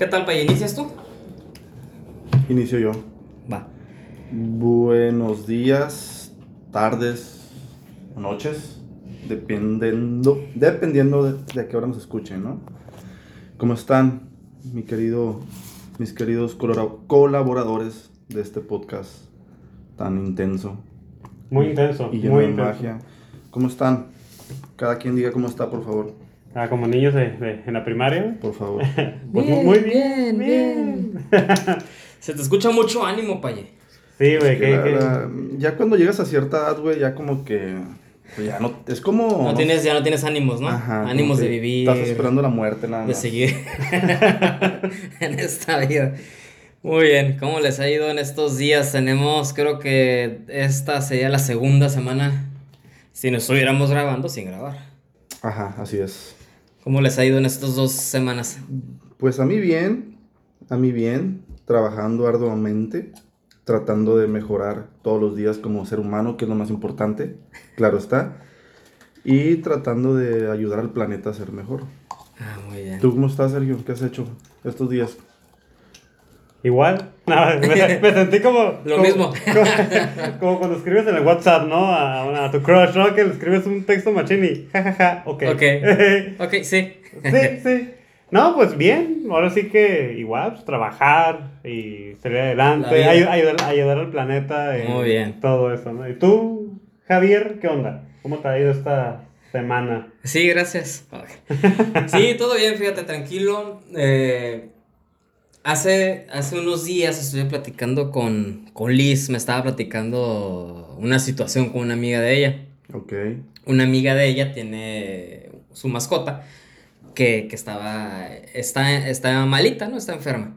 ¿Qué tal, Pay? ¿Inicias tú? Inicio yo. Va. Buenos días, tardes, noches, dependiendo, dependiendo de, de a qué hora nos escuchen, ¿no? ¿Cómo están, mi querido, mis queridos colaboradores de este podcast tan intenso Muy intenso. y lleno muy de intenso. magia? ¿Cómo están? Cada quien diga cómo está, por favor, Ah, como niños de, de- en la primaria. por favor. Pues Bien, muy bien, bien. Se te escucha mucho ánimo, Paye. sí, güey, Que que, ya cuando llegas a cierta edad, güey, ya como que pues ya no es como No tienes, ya no tienes ánimos, ¿no? Ajá, ánimos de vivir. Estás esperando la muerte nada de más. seguir en esta vida. Muy bien, ¿cómo les ha ido en estos días? Tenemos, creo que esta sería la segunda semana si nos estuviéramos grabando sin grabar. Ajá, así es. ¿Cómo les ha ido en estas dos semanas? Pues a mí bien, a mí bien, trabajando arduamente, tratando de mejorar todos los días como ser humano, que es lo más importante, claro está, y tratando de ayudar al planeta a ser mejor. Ah, muy bien. ¿Tú cómo estás, Sergio? ¿Qué has hecho estos días? Igual. Nada, me, me sentí como. Lo como- mismo. Como, como cuando escribes en el WhatsApp, ¿no? A, una- a tu crush, ¿no? Que le escribes un texto machín y jajaja, ok. Ok. Ok, sí. sí, sí. No, pues bien. Ahora sí que igual, pues trabajar y salir La adelante, ayudar, ayudar al planeta. y Muy bien. Todo eso, ¿no? ¿Y tú, Javier, qué onda? ¿Cómo te ha ido esta semana? Sí, gracias. Sí, todo bien, fíjate, tranquilo. Eh, hace, hace unos días estuve platicando con, con Liz, me estaba platicando una situación con una amiga de ella. Ok. Una amiga de ella tiene su mascota que, que estaba, está, está malita, ¿no? Está enferma.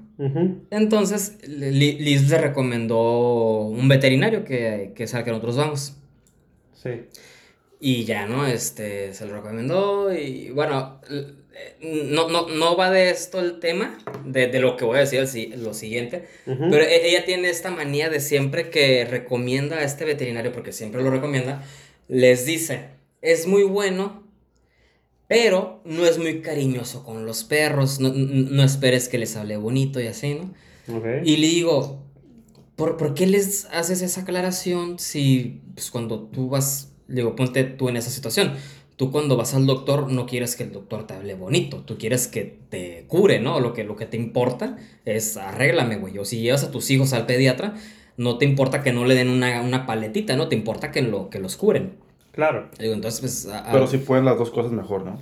Entonces, Li- Liz le recomendó un veterinario que, que es al que nosotros vamos. Sí. Y ya, ¿no? Este, se lo recomendó y bueno, no, no, no va de esto el tema, de, de lo que voy a decir el lo siguiente, pero e- ella tiene esta manía de siempre que recomienda a este veterinario, porque siempre lo recomienda, les dice, es muy bueno, pero no es muy cariñoso con los perros, no, no- esperes que les hable bonito y así, ¿no? Y le digo, ¿por, por qué les haces esa aclaración si pues, cuando tú vas, le digo, ponte tú en esa situación? Tú cuando vas al doctor no quieres que el doctor te hable bonito, tú quieres que te cure, ¿no? Lo que, lo que te importa es arréglame, güey. O si llevas a tus hijos al pediatra, no te importa que no le den una, una paletita, ¿no? Te importa que, lo, que los curen. Claro. Digo, entonces, pues... a- a- Pero si pueden las dos cosas mejor, ¿no?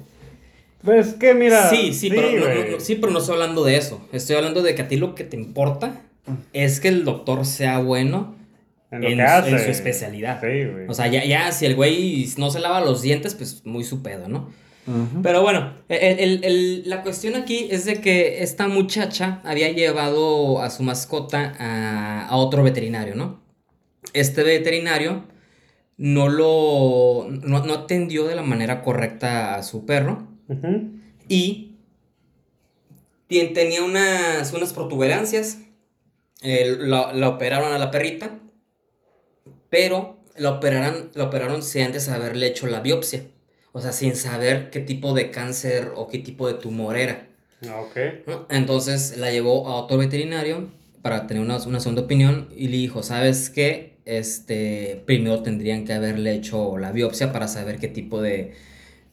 Pues que mira. Sí, sí, pero no, güey. no- no- sí, pero no estoy hablando de eso. Estoy hablando de que a ti lo que te importa es que el doctor sea bueno En lo en, que su- hace. en su especialidad. Sí, güey. O sea, ya, ya si el güey no se lava los dientes, pues muy su pedo, ¿no? Pero bueno, el- el- el- la cuestión aquí es de que esta muchacha había llevado a su mascota a, a otro veterinario, ¿no? Este veterinario no lo no, no atendió de la manera correcta a su perro Ujú. y tien- tenía unas, unas protuberancias. Eh, la, la operaron a la perrita, pero la operaron, la operaron sin antes haberle hecho la biopsia. O sea, sin saber qué tipo de cáncer o qué tipo de tumor era. Ah, Ok. ¿no? Entonces la llevó a otro veterinario para tener una, una segunda opinión y le dijo, ¿sabes qué? Este, primero tendrían que haberle hecho la biopsia para saber qué tipo de,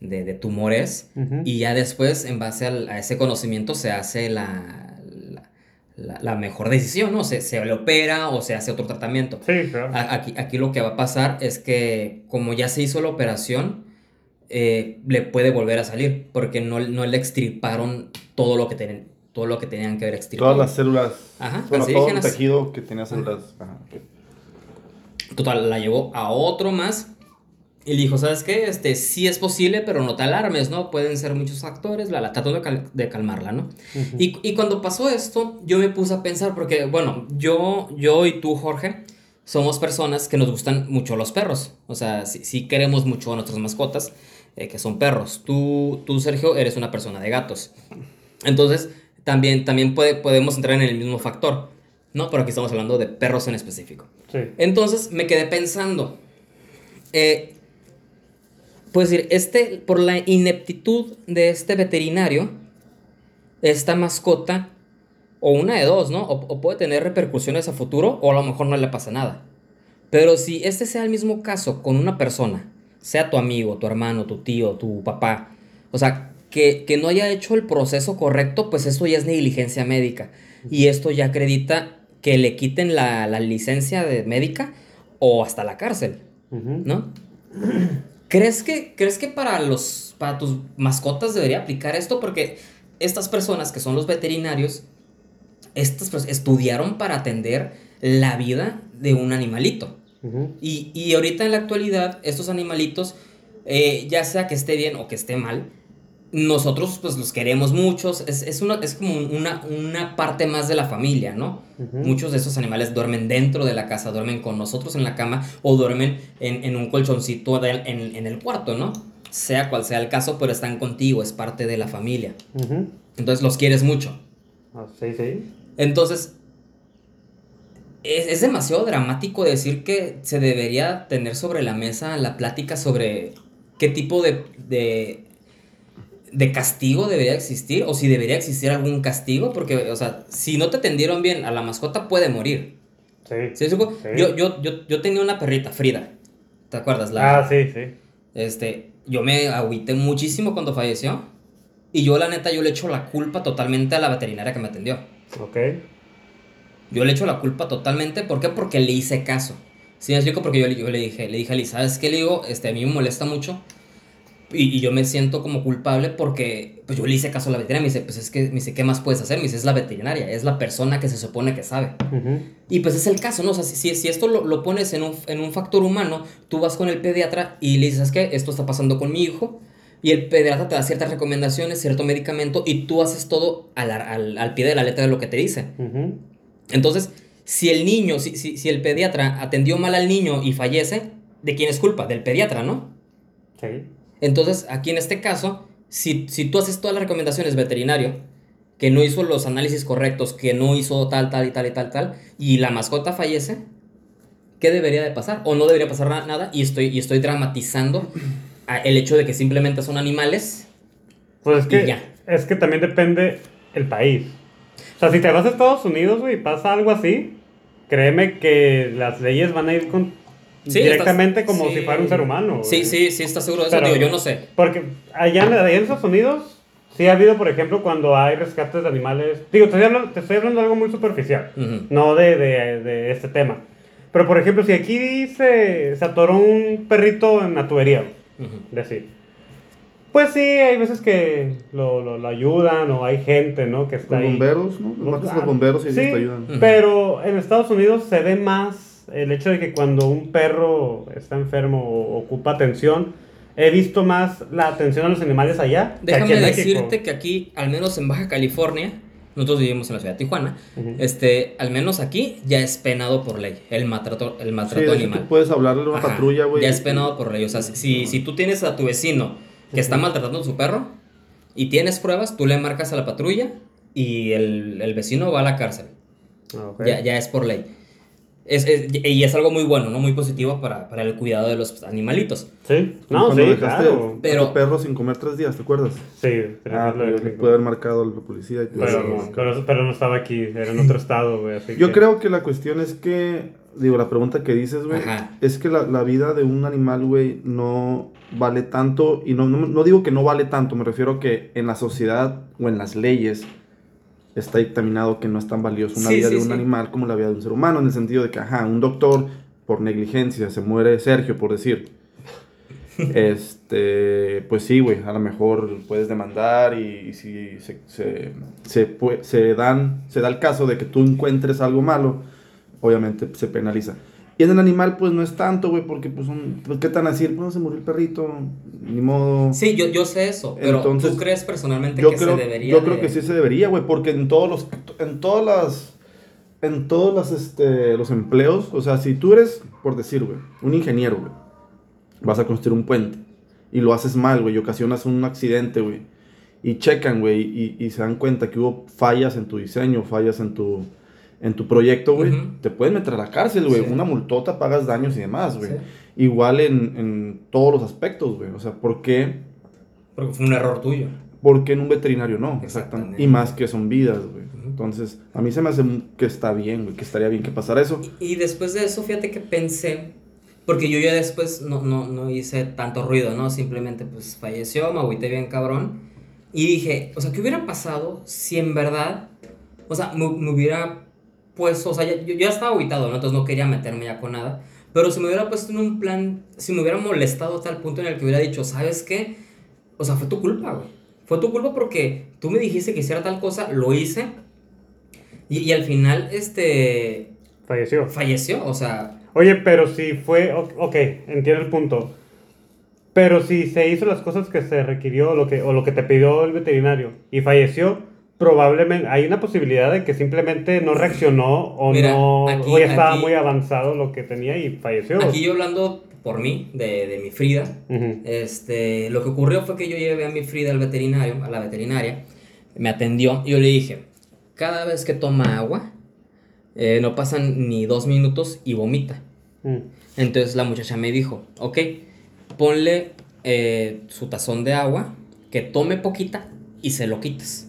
de, de tumor es. Y ya después, en base al- a ese conocimiento, se hace la, la, mejor decisión, ¿no? Se, se le opera o se hace otro tratamiento. Sí, claro. A- Aquí, aquí lo que va a pasar es que como ya se hizo la operación, eh, le puede volver a salir porque no, no le extirparon todo lo que, ten- todo lo que tenían que haber extirpado. Todas las células, Ajá, bueno, todo el tejido que tenía células. Ajá. Total, la llevó a otro más y le dijo, ¿sabes qué? Este, sí es posible, pero no te alarmes, ¿no? Pueden ser muchos factores, la, la trató de, cal- de calmarla, ¿no? Y, y cuando pasó esto, yo me puse a pensar, porque, bueno, yo, yo y tú, Jorge, somos personas que nos gustan mucho los perros. O sea, sí, sí queremos mucho a nuestras mascotas, eh, que son perros. Tú, tú, Sergio, eres una persona de gatos. Entonces, también, también puede, podemos entrar en el mismo factor, ¿no? Pero aquí estamos hablando de perros en específico. Sí. Entonces me quedé pensando, eh, pues decir, este, por la ineptitud de este veterinario, esta mascota o una de dos, ¿no? O, o puede tener repercusiones a futuro o a lo mejor no le pasa nada. Pero si este sea el mismo caso con una persona, sea tu amigo, tu hermano, tu tío, tu papá, o sea, que, que no haya hecho el proceso correcto, pues esto ya es negligencia médica. Y esto ya acredita que le quiten la, la licencia de médica o hasta la cárcel, Ujú. ¿no? ¿Crees que, ¿Crees que para, los, para tus mascotas debería aplicar esto? Porque estas personas que son los veterinarios, estas pers- estudiaron para atender la vida de un animalito. Y, y ahorita en la actualidad, estos animalitos, eh, ya sea que esté bien o que esté mal, nosotros pues los queremos muchos, es, es, una, es como una, una parte más de la familia, ¿no? Muchos de esos animales duermen dentro de la casa, duermen con nosotros en la cama o duermen en, en un colchoncito de- en, en el cuarto, ¿no? Sea cual sea el caso, pero están contigo, es parte de la familia. Entonces los quieres mucho. Ah, sí, sí. Entonces, es, es demasiado dramático decir que se debería tener sobre la mesa la plática sobre qué tipo de, de, de castigo debería existir o si debería existir algún castigo, porque, o sea, si no te atendieron bien a la mascota puede morir. Sí. ¿Sí? Sí. Yo, yo, yo, yo tenía una perrita, Frida. ¿Te acuerdas? La, Ah, sí, sí. este, yo me agüité muchísimo cuando falleció. Y yo, la neta, yo le echo la culpa totalmente a la veterinaria que me atendió. Ok. Yo le echo la culpa totalmente. ¿Por qué? Porque le hice caso. ¿Sí me explico? Porque yo, le- yo le dije, le dije a Liz, ¿sabes qué? Le digo, este, a mí me molesta mucho. Y, y yo me siento como culpable porque pues yo le hice caso a la veterinaria. Me dice, pues es que, me dice, ¿qué más puedes hacer? Me dice, es la veterinaria, es la persona que se supone que sabe. Y pues es el caso, ¿no? O sea, si, si, esto lo, lo pones en un, en un factor humano, tú vas con el pediatra y le dices, ¿sabes qué? Esto está pasando con mi hijo. Y el pediatra te da ciertas recomendaciones, cierto medicamento, y tú haces todo al, al, al pie de la letra de lo que te dice. Entonces, si el niño, si, si, si el pediatra atendió mal al niño y fallece, ¿de quién es culpa? Del pediatra, ¿no? Sí. Entonces, aquí en este caso, si, si tú haces todas las recomendaciones veterinario, que no hizo los análisis correctos, que no hizo tal, tal y tal y tal, tal, y la mascota fallece, ¿qué debería de pasar? O no debería pasar na- nada, y estoy, y estoy dramatizando el hecho de que simplemente son animales. Pues es Y que, ya. es que también depende el país. O sea, si te vas a Estados Unidos, güey, y pasa algo así, créeme que las leyes van a ir con Sí, directamente estás- como sí. si fuera un ser humano. Sí, sí, sí, ¿estás seguro de eso? Pero- Digo, yo no sé. Porque allá en, allá en Estados Unidos sí ha habido, por ejemplo, cuando hay rescates de animales. Digo, te estoy hablando, te estoy hablando de algo muy superficial, Ujú. no de, de, de este tema. Pero, por ejemplo, si aquí se, se atoró un perrito en la tubería, Ujú. decir. Pues sí, hay veces que lo, lo, lo ayudan o hay gente, ¿no? Que está Los ahí. bomberos, ¿no? Los los bomberos y Sí, te ayudan. Pero en Estados Unidos se ve más el hecho de que cuando un perro está enfermo o ocupa atención, he visto más la atención a los animales allá. que aquí Déjame en México. decirte que aquí, al menos en Baja California, nosotros vivimos en la ciudad de Tijuana, Ujú. este, al menos aquí ya es penado por ley el maltrato, el Sí, maltrato hecho, animal. tú puedes hablarle a una Ajá, patrulla, güey. Ya es penado por ley. O sea, si, si tú tienes a tu vecino que está maltratando a su perro y tienes pruebas, tú le marcas a la patrulla y el, el vecino va a la cárcel. Ah, ok. Ya, ya es por ley. Es, es- y es algo muy bueno, ¿no? Muy positivo para, para el cuidado de los animalitos. Sí, no, Cuando sí, dejaste claro. a Pero- tu perro sin comer tres días, ¿te acuerdas? Sí, Ah, puede haber marcado a la policía. Y te pero, no, pero, pero no estaba aquí, era en otro estado, güey. Yo que- creo que la cuestión es que, digo, la pregunta que dices, güey, Ajá. es que la, la vida de un animal, güey, no vale tanto, y no, no, no digo que no vale tanto, me refiero a que en la sociedad o en las leyes está dictaminado que no es tan valioso una Sí, vida sí, de un sí. animal como la vida de un ser humano, en el sentido de que, ajá, un doctor por negligencia se muere Sergio, por decir. Este, pues sí, güey, a lo mejor puedes demandar y, y si se, se, se, se dan, se da el caso de que tú encuentres algo malo, obviamente se penaliza. Y en el animal, pues no es tanto, güey, porque, pues, un, pues, ¿qué tan decir? Pues se murió el perrito, ni modo. Sí, yo, yo sé eso, pero Entonces, ¿tú crees personalmente yo que creo, se debería yo creo de- que sí se debería, güey, porque en todos los, en todas las, en todos las, este, los empleos, o sea, si tú eres, por decir, güey, un ingeniero, güey, vas a construir un puente y lo haces mal, güey, y ocasionas un accidente, güey, y checan, güey, y, y se dan cuenta que hubo fallas en tu diseño, fallas en tu, en tu proyecto, güey, te pueden meter a la cárcel, güey, Sí. una multota, pagas daños y demás, güey. Sí. Igual en, en todos los aspectos, güey, o sea, ¿por qué? Porque fue un error tuyo. Porque en un veterinario no, Exactamente. Y más que son vidas, güey. Entonces, a mí se me hace que está bien, güey, que estaría bien que pasara eso. Y, y después de eso, fíjate que pensé, porque yo ya después no, no, no hice tanto ruido, ¿no? Simplemente pues falleció, me agüité bien cabrón. Y dije, o sea, ¿qué hubiera pasado si en verdad, o sea, me, me hubiera puesto, o sea, yo ya estaba agüitado, ¿no? Entonces no quería meterme ya con nada. Pero si me hubiera puesto en un plan, si me hubiera molestado a tal punto en el que hubiera dicho, ¿sabes qué? O sea, fue tu culpa, güey. Fue tu culpa porque tú me dijiste que hiciera tal cosa, lo hice. Y, y al final, este, Falleció. falleció, o sea, Oye, pero si fue. Ok, entiendo el punto. Pero si se hizo las cosas que se requirió lo que, o lo que te pidió el veterinario y falleció, probablemente hay una posibilidad de que simplemente no reaccionó o Mira, no. aquí- o ya estaba aquí- muy avanzado lo que tenía y falleció. aquí yo hablando por mí, de, de mi Frida, este, lo que ocurrió fue que yo llevé a mi Frida al veterinario, a la veterinaria, me atendió y yo le dije, cada vez que toma agua, eh, no pasan ni dos minutos y vomita. Mm. Entonces la muchacha me dijo, ok, ponle eh, su tazón de agua, que tome poquita y se lo quites.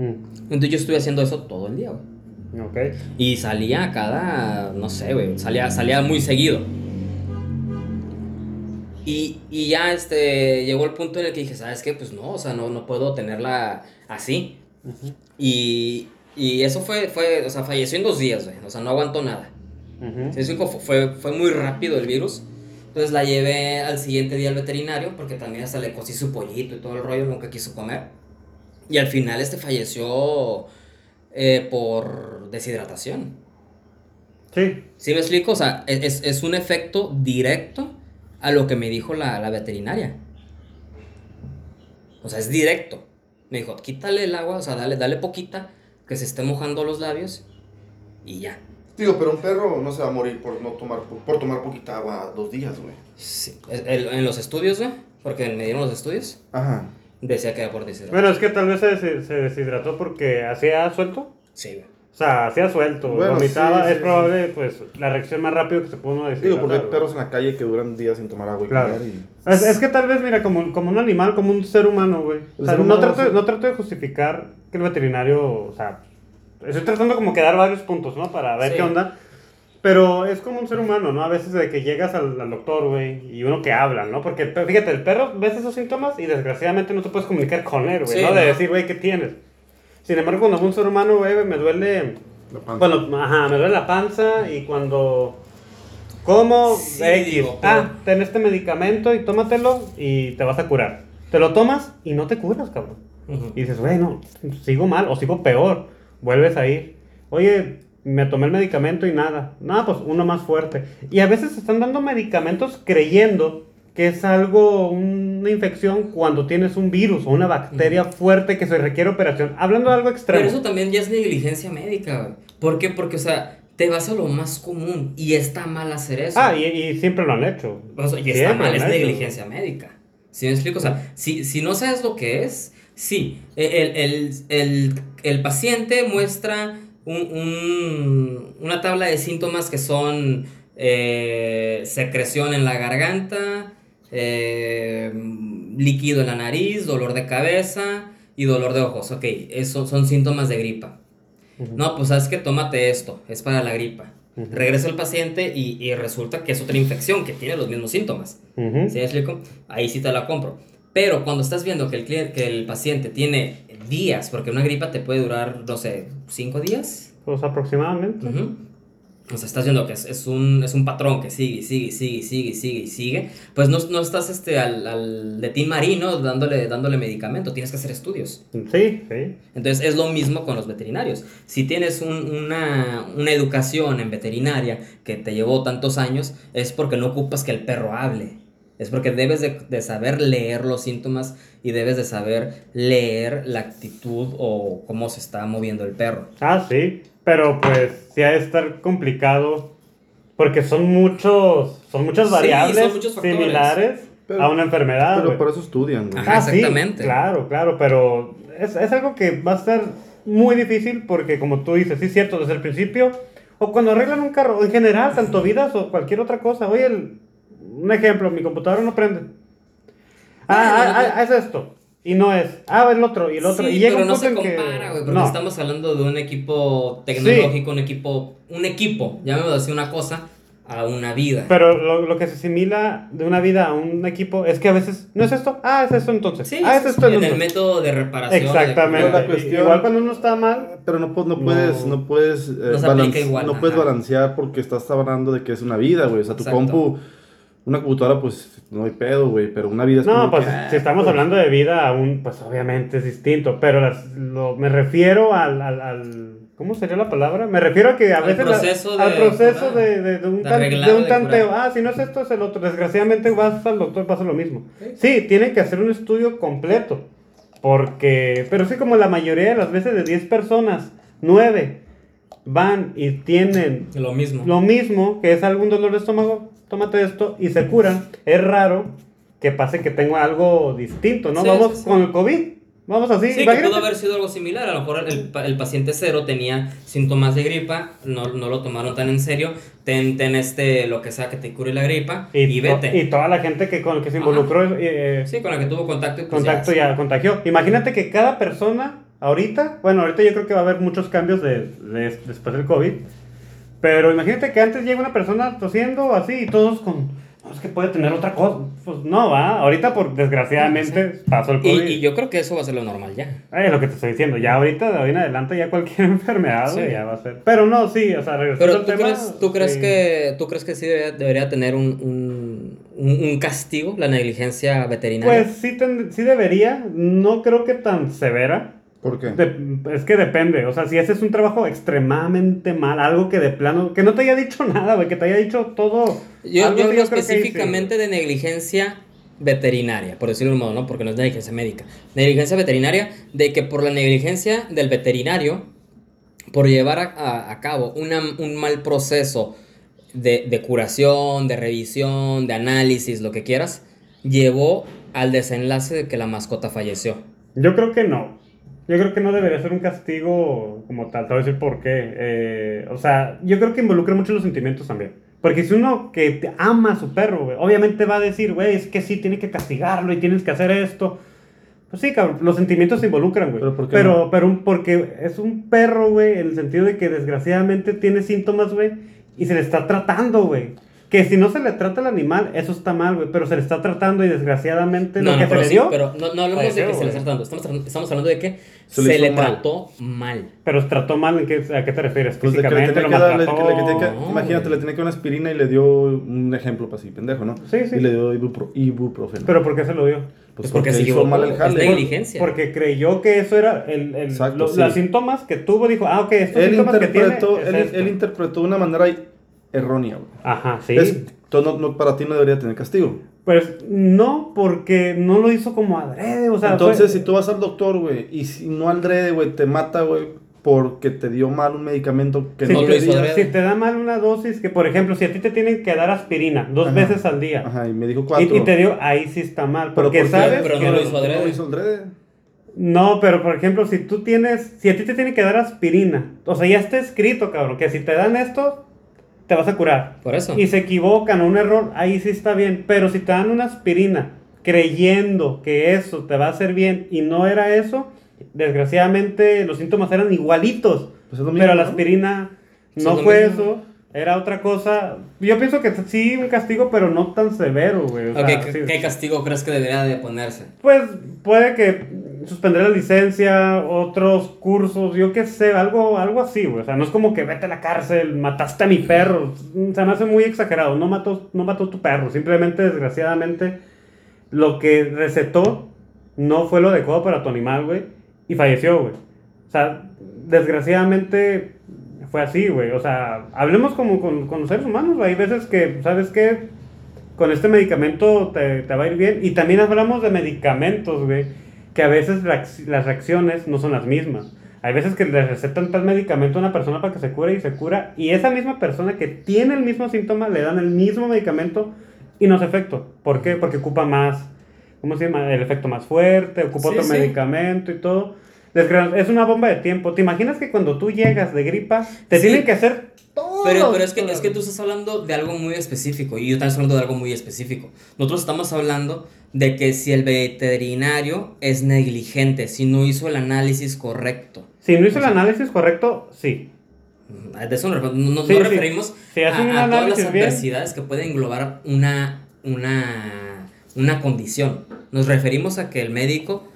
Mm. Entonces yo estuve haciendo eso todo el día, güey. Ok. Y salía cada, no sé, güey, salía, salía muy seguido. Y, y ya este, llegó el punto en el que dije, ¿sabes qué? Pues no, o sea, no, no puedo tenerla así. Ujú. Y, y eso fue, fue, o sea, falleció en dos días, güey, o sea, no aguantó nada. Sí, fue, fue, fue muy rápido el virus. Entonces la llevé al siguiente día al veterinario porque también hasta le cocí su pollito y todo el rollo, nunca quiso comer. Y al final este falleció eh, por deshidratación. Sí. ¿Sí me explico? O sea, es, es- es un efecto directo a lo que me dijo la, la veterinaria. O sea, es directo. Me dijo, quítale el agua, o sea, dale, dale poquita, que se esté mojando los labios y ya. Digo, pero un perro no se va a morir por no tomar por tomar poquita agua dos días, güey. Sí. En los estudios, güey, porque me dieron los estudios, Ajá. Decía que era por deshidratación. Bueno, es que tal vez se, se deshidrató porque hacía suelto. Sí, güey. O sea, hacía suelto, Bueno, vomitaba. sí, es sí, probable, pues, la reacción más rápido que se puede uno Digo, porque hay perros en la calle que duran días sin tomar agua y Claro. comer y... Es, es que tal vez, mira, como, como un animal, como un ser humano, güey. O sea, no, trato, no trato de justificar que el veterinario, o sea, estoy tratando como que dar varios puntos, ¿no? Para ver Sí. qué onda. Pero es como un ser humano, ¿no? A veces de que llegas al, al doctor, güey, y uno que habla, ¿no? Porque, fíjate, el perro ves esos síntomas y desgraciadamente no te puedes comunicar con él, güey, Sí, ¿no? De decir, güey, ¿qué tienes? Sin embargo, cuando un ser humano, güey, me duele... La panza. Bueno, ajá, me duele la panza y cuando como Sí, X, digo, pero- ah, ten este medicamento y tómatelo y te vas a curar. Te lo tomas y no te curas, cabrón. Y dices, güey, no, sigo mal o sigo peor. Vuelves a ir. Oye, me tomé el medicamento y nada. Nada, pues uno más fuerte. Y a veces están dando medicamentos creyendo que es algo, una infección cuando tienes un virus o una bacteria fuerte que se requiere operación. Hablando de algo extremo. Pero eso también ya es negligencia médica. ¿Por qué? Porque, o sea, te vas a lo más común y está mal hacer eso. Ah, y, y siempre lo han hecho. O sea, y está Siempre mal, lo es negligencia médica. ¿Sí me explico? O sea, si, si no sabes lo que es, sí, el, el, el, el paciente muestra un, un- una tabla de síntomas que son eh, secreción en la garganta, eh, líquido en la nariz, dolor de cabeza y dolor de ojos. Ok, esos son síntomas de gripa. No, pues sabes que tómate esto, es para la gripa. Ujú. Regresa el paciente y, y resulta que es otra infección que tiene los mismos síntomas. ¿Sí me explico? Ahí sí te la compro. Pero cuando estás viendo que el, cliente, que el paciente tiene días, porque una gripa te puede durar, no sé, cinco días. Pues aproximadamente. O sea, estás viendo que es, es un, es un patrón que sigue, sigue, sigue, sigue, sigue, sigue. Pues no, no estás este, al, al de Tim Marino dándole, dándole medicamento, tienes que hacer estudios. Sí, sí. Entonces es lo mismo con los veterinarios. Si tienes un- una, una educación en veterinaria que te llevó tantos años, es porque no ocupas que el perro hable. Es porque debes de, de saber leer los síntomas y debes de saber leer la actitud o cómo se está moviendo el perro. Ah, sí. Pero pues sí ha de estar complicado. Porque son muchos. Son muchas Sí, variables son muchos similares Pero- a una enfermedad. Pero por eso estudian, güey. Ajá. Ah, sí, exactamente. claro, claro, pero es, es algo que va a estar muy difícil porque como tú dices, sí es cierto, desde el principio, o cuando arreglan un carro, en general, tanto vidas o cualquier otra cosa, oye, el- un ejemplo, mi computadora no prende. Ah, Bueno, ah, no- ah, es esto. Y no es, ah, el otro, y el otro. Sí, y llega pero un no punto se que- compara, güey, porque no. estamos hablando de un equipo tecnológico, un equipo, un equipo, llamémoslo así, una cosa, a una vida. Pero lo, lo que se asimila de una vida a un equipo es que a veces, ¿no es esto? Ah, es esto entonces. sí, ah, es sí, esto sí, en el entonces. método de reparación. Exactamente. Pero la cuestión- Igual cuando uno está mal, Pero no, no puedes, no, puedes, eh, No se balance- aplica igual, no puedes balancear porque estás hablando de que es una vida, güey. O sea, tu Exacto. compu, una computadora, pues no hay pedo, güey. Pero una vida es No, como pues que, ah, si estamos pues, hablando de vida aún, pues obviamente es distinto, pero las- lo- me refiero al, al, al- ¿cómo sería la palabra? Me refiero a que a Al veces la- proceso de al proceso de, de- de un, tan- de un tanteo, ah, si no es esto es el otro, desgraciadamente vas al doctor, pasa lo mismo. Sí, tienen que hacer un estudio completo, porque, pero sí como la mayoría de las veces de 10 personas, 9 van y tienen Lo mismo. lo mismo, que es algún dolor de estómago, tómate esto y se curan. Es raro que pase que tenga algo distinto, ¿no? Sí, Vamos sí, con el COVID. Vamos así. Sí, que pudo haber sido algo similar. A lo mejor el, el paciente cero tenía síntomas de gripa, no, no lo tomaron tan en serio. Ten, ten este, lo que sea que te cure la gripa y, to- vete. y toda la gente que con que se involucró, eh, sí, con la que tuvo contacto y pues contacto ya. ya contagió. Imagínate que cada persona, ahorita, bueno, ahorita yo creo que va a haber muchos cambios de, de- después del COVID. Pero imagínate que antes llega una persona tosiendo así y todos con. No, es que puede tener otra cosa. Pues no, va. Ahorita, por desgraciadamente, pasó el Y, COVID. y yo creo que eso va a ser lo normal ya. Es lo que te estoy diciendo. Ya ahorita, de hoy en adelante, ya cualquier enfermedad, Sí. ya va a ser. Pero no, sí, o sea, regresando Pero al ¿tú tema. crees, ¿tú crees sí. que tú crees que sí debería, debería tener un, un, un- un castigo la negligencia veterinaria? Pues sí, ten- sí debería. No creo que tan severa. ¿Por qué? De- es que depende. O sea, si haces un trabajo extremadamente mal, algo que de plano. Que no te haya dicho nada, güey, que te haya dicho todo. yo algo yo hablo específicamente de negligencia veterinaria, por decirlo de un modo, ¿no? Porque no es negligencia médica. Negligencia veterinaria de que por la negligencia del veterinario, por llevar a, a- a cabo una- un mal proceso de, de curación, de revisión, de análisis, lo que quieras, llevó al desenlace de que la mascota falleció. Yo creo que no. Yo creo que no debería ser un castigo como tal. Te voy a decir por qué. Eh, o sea, yo creo que involucra mucho los sentimientos también. Porque si uno que ama a su perro, obviamente va a decir, güey, es que sí, tiene que castigarlo y tienes que hacer esto. Pues sí, cabrón, los sentimientos se involucran, güey. ¿Pero por qué pero, no? pero porque es un perro, güey, en el sentido de que desgraciadamente tiene síntomas, güey, y se le está tratando, güey. Que si no se le trata al animal, eso está mal, güey, pero se le está tratando y desgraciadamente lo No, que no, se le sí, dio... pero no, no hablamos de que se le está tratando, estamos, estamos hablando de que Se se, le le mal. trató mal. Pero se trató mal, ¿en qué, ¿a qué te refieres? Pues que le Físicamente, tenía lo que darle, que maltrató. le tenía que- No, imagínate, le tenía que dar una aspirina y le dio un ejemplo para así, pendejo, ¿no? Sí, sí. Y le dio ibupro- ibuprofeno. ¿Pero por qué se lo dio? pues Es porque se hizo mal el es jale. negligencia. Porque creyó que eso era el, el- Exacto, lo- sí. los síntomas que tuvo. Dijo, ah, ok, estos Él síntomas que tiene. es él interpretó de una manera errónea, güey. Ajá, sí. Es- tú no- no- para ti no debería tener castigo. Pues no, porque no lo hizo como adrede. O sea, Entonces, fue- si tú vas al doctor, güey, y si no al drede, güey, te mata, güey, porque te dio mal un medicamento que no lo te, hizo adrede. si te da mal una dosis, que por ejemplo, si a ti te tienen que dar aspirina dos Ajá. veces al día Ajá, y me dijo y, cuatro. y te dio, ahí sí está mal. Pero Porque ¿por qué? sabes Pero que no lo hizo adrede. No lo hizo al drede. No, pero por ejemplo, si tú tienes, si a ti te tienen que dar aspirina, o sea, ya está escrito, cabrón, que si te dan esto, te vas a curar. Por eso. Y se equivocan, un error, ahí sí está bien. Pero si te dan una aspirina creyendo que eso te va a hacer bien y no era eso, desgraciadamente los síntomas eran igualitos. Pues es lo mismo, pero la aspirina no fue mismo. eso, era otra cosa. Yo pienso que sí, un castigo, pero no tan severo, güey. o sea, ¿qué, sí. qué castigo crees que debería de ponerse? Pues puede que suspender la licencia, otros cursos, yo qué sé, algo, algo así, güey. O sea, no es como que vete a la cárcel, mataste a mi perro. Se me hace muy exagerado. No mató, no mató tu perro. Simplemente, desgraciadamente, lo que recetó no fue lo adecuado para tu animal, güey. Y falleció, güey. O sea, desgraciadamente fue así, güey. O sea, hablemos como con, con seres humanos, güey. Hay veces que, ¿sabes qué? con este medicamento te, te va a ir bien. Y también hablamos de medicamentos, güey, que a veces las reacciones no son las mismas. Hay veces que le recetan tal medicamento a una persona para que se cure y se cura, y esa misma persona que tiene el mismo síntoma le dan el mismo medicamento y no hace efecto. ¿Por qué? Porque ocupa más, ¿cómo se llama? El efecto más fuerte, ocupa Sí, otro sí. medicamento y todo. Es una bomba de tiempo. ¿Te imaginas que cuando tú llegas de gripa te Sí. tienen que hacer todo Pero, pero es, que, es que tú estás hablando de algo muy específico y yo también estoy hablando de algo muy específico. Nosotros estamos hablando de que si el veterinario es negligente, si no hizo el análisis correcto. Si no hizo el análisis correcto, sí. De eso nos, no, no Sí, sí. referimos a, a todas las bien. adversidades que pueden englobar una, una, una condición. Nos referimos a que el médico,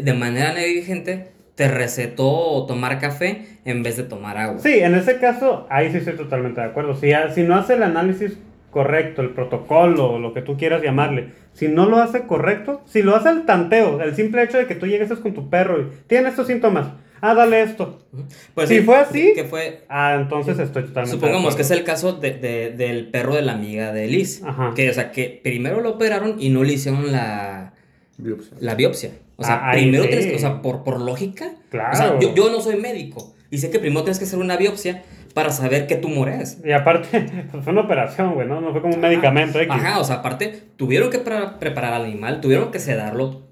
de manera negligente, te recetó tomar café en vez de tomar agua. Sí, en ese caso, ahí sí estoy totalmente de acuerdo. Si, si no hace el análisis correcto, el protocolo, lo que tú quieras llamarle, si no lo hace correcto, si lo hace el tanteo, el simple hecho de que tú llegues con tu perro y tiene estos síntomas, ah, dale esto. Pues Si sí, fue así, que fue Ah, entonces estoy totalmente Supongamos que es el caso de, de- del perro de la amiga de Liz. Ajá. Que, o sea, que primero lo operaron y no le hicieron la, Biopsia. la biopsia. O sea, Ah, primero tienes que, o sea, por, por lógica. Claro. O sea, yo, yo no soy médico. Y sé que primero tienes que hacer una biopsia para saber qué tumor es. Y aparte, fue una operación, güey, ¿no? No fue como un medicamento X. Ajá, o sea, aparte, tuvieron que pre- preparar al animal, tuvieron que sedarlo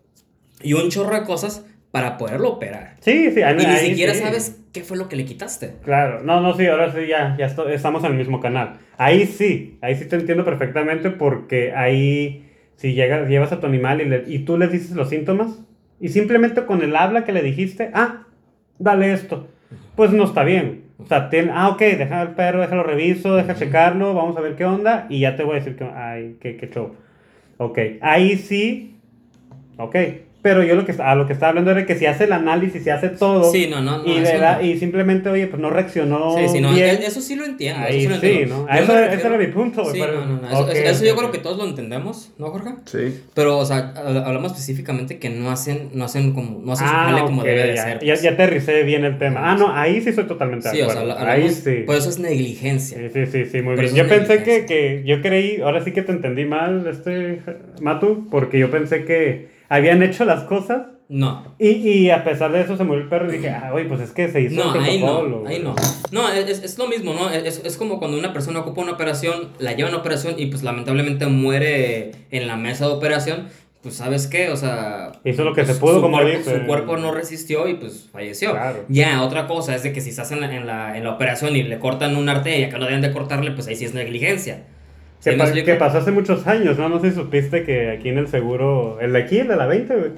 y un chorro de cosas para poderlo operar. Sí, sí, ahí, Y ni ahí siquiera sí. sabes qué fue lo que le quitaste. Claro, no, no, sí, ahora sí, ya, ya estamos en el mismo canal. Ahí sí, ahí sí te entiendo perfectamente porque ahí, si llegas, llevas a tu animal y, le- y tú le dices los síntomas y simplemente con el habla que le dijiste, ah, dale esto, pues no está bien. O sea, tiene, ah, ok, deja al perro, déjalo reviso, deja checarlo, vamos a ver qué onda y ya te voy a decir que, ay, qué, qué show. Ok, ahí sí, ok. Pero yo lo que, a lo que estaba hablando era que si hace el análisis, si hace todo, Sí, no, no, no. y, eso de la- no. y simplemente, oye, pues no reaccionó Sí, sí, no, bien. eso sí lo entiendo. Ahí eso sí, lo sí, entiendo. ¿no? Eso- me ese refiero- era mi punto, güey, Sí, pero- no, no, no. Eso, Ok, eso- eso yo creo que todos lo entendemos, ¿no, Jorge? Sí. Pero, o sea, hab- hablamos específicamente que no hacen, no hacen como, no hacen su Ah, jale como ok, debe de ya, ser. ya, pues. ya aterricé bien el tema. Ah, no, ahí sí soy totalmente Sí, de o sea, acuerdo. ahí sí. por eso es negligencia. Sí, sí, sí, sí, muy Por bien. Yo pensé que, que, yo creí, ahora sí que te entendí mal, este, Matu, porque yo pensé que habían hecho las cosas No. y, y a pesar de eso se murió el perro y dije, ah, güey, pues es que se hizo No, el ahí no, ahí no. No, es, es lo mismo, ¿no? Es, es como cuando una persona ocupa una operación, la lleva a una operación y pues lamentablemente muere en la mesa de operación, pues ¿sabes qué? O sea... Hizo lo que pues, se pudo, como cuerpo, dice. Su cuerpo no resistió y pues falleció. Claro. Ya, otra cosa es de que si estás en la, en la, en la operación y le cortan una arteria que no deben de cortarle, pues ahí sí es negligencia. ¿Sí Que, pa- pasó hace muchos años, ¿no? No sé si supiste que aquí en el seguro, el de aquí, el de la 20, güey,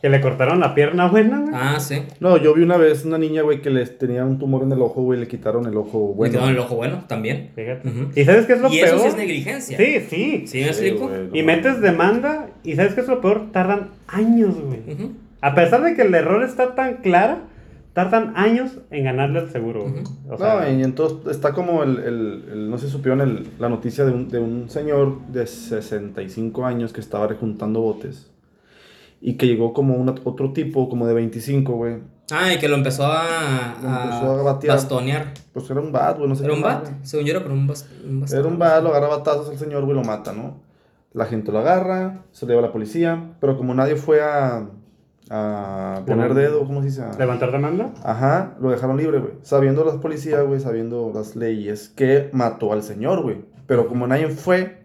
que le cortaron la pierna buena, güey. Ah, sí. No, yo vi una vez una niña, güey, que les tenía un tumor en el ojo, güey, le quitaron el ojo Le bueno. quedó en el ojo bueno también. Fíjate. ¿Y sabes qué es lo Y peor? eso sí es negligencia. Sí, sí. ¿Sí me explico? güey, no Y metes demanda y ¿sabes qué es lo peor? Tardan años, güey. A pesar de que el error está tan clara, tardan años en ganarle al seguro. O sea, No, y entonces está como el, el- el- no sé si supieron el- la noticia de un, de un señor de 65 años que estaba rejuntando botes y que llegó como un, otro tipo como de 25, güey. Ah, y que lo empezó a, Lo a empezó a batear. bastonear. Pues era un bat, güey, no sé Era qué un bat, güey. según yo era con un, bas- un bastón. Era un bat, lo agarra batazos el señor, güey, lo mata, ¿no? La gente lo agarra, se lo lleva a la policía, pero como nadie fue a, a poner dedo, ¿cómo se dice? A- ¿Levantar demanda? Ajá, lo dejaron libre, güey. Sabiendo las policías, güey, sabiendo las leyes, que mató al señor, güey. Pero como nadie fue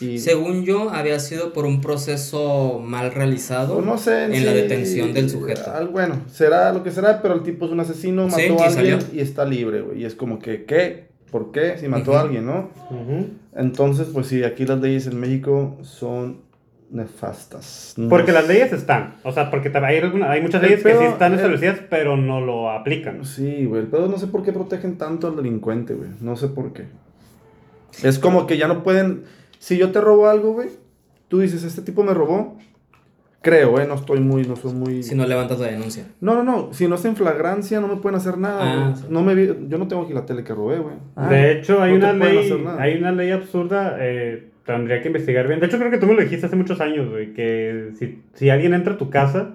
y... Según yo, había sido por un proceso mal realizado pues no sé en la detención del sujeto. al- bueno, será lo que será, pero el tipo es un asesino, mató Sí, a alguien salió. y está libre, güey. Y es como que, ¿qué? ¿Por qué? Si mató a alguien, ¿no? Entonces, pues sí, aquí las leyes en México son nefastas. No Porque sé. las leyes están. O sea, porque hay, alguna- hay muchas El leyes que sí están el- establecidas, pero no lo aplican. Sí, güey, pero no sé por qué protegen tanto al delincuente, güey. No sé por qué. Es como que ya no pueden. Si yo te robo algo, güey, tú dices, este tipo me robó. Creo, eh, no estoy muy, no soy muy. Si no levantas la denuncia. No, no, no. Si no es en flagrancia, no me pueden hacer nada, Ah, sí. No me vi- Yo no tengo aquí la tele que robé, güey. Ah, de hecho, hay no una pueden ley, hacer nada. hay una ley absurda, eh, tendría que investigar bien. De hecho, creo que tú me lo dijiste hace muchos años, güey, que si, si alguien entra a tu casa,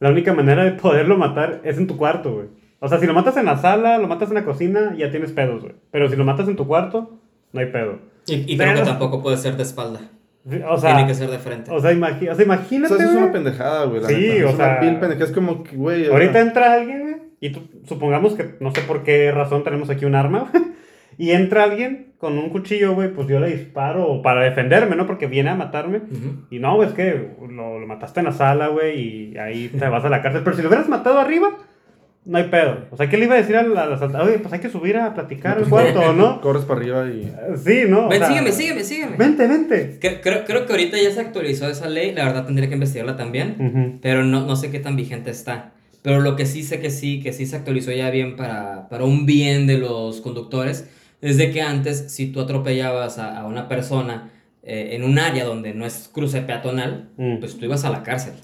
la única manera de poderlo matar es en tu cuarto, güey. O sea, si lo matas en la sala, lo matas en la cocina, ya tienes pedos, güey. Pero si lo matas en tu cuarto, no hay pedo. Y, y creo Pero- que tampoco puede ser de espalda. O sea, Tiene que ser de frente. o sea, imagi- o sea, O imagínate, sea, eso es una pendejada, güey. la Sí, neta. o es sea, una pendejada. Es como güey. o Ahorita entra alguien, güey, y tú, supongamos que no sé por qué razón tenemos aquí un arma, güey, y entra alguien con un cuchillo, güey, pues yo le disparo para defenderme, ¿no? Porque viene a matarme. Ujú. Y no, güey, es que lo, lo mataste en la sala, güey, y ahí te vas a la cárcel. Pero si lo hubieras matado arriba, no hay pedo. O sea, ¿qué le iba a decir al, al asaltante? Oye, pues hay que subir a platicar al Pues, cuarto, ¿no? Corres para arriba y. Sí, ¿no? O Ven, sea, sígueme, sígueme, sígueme. Vente, vente. Cre- Creo, creo que ahorita ya se actualizó esa ley, la verdad tendría que investigarla también, pero no, no sé qué tan vigente está. Pero lo que sí sé que sí, que sí se actualizó ya bien para, para un bien de los conductores, es de que antes si tú atropellabas a, a una persona eh, en un área donde no es cruce peatonal, Mm. pues tú ibas a la cárcel.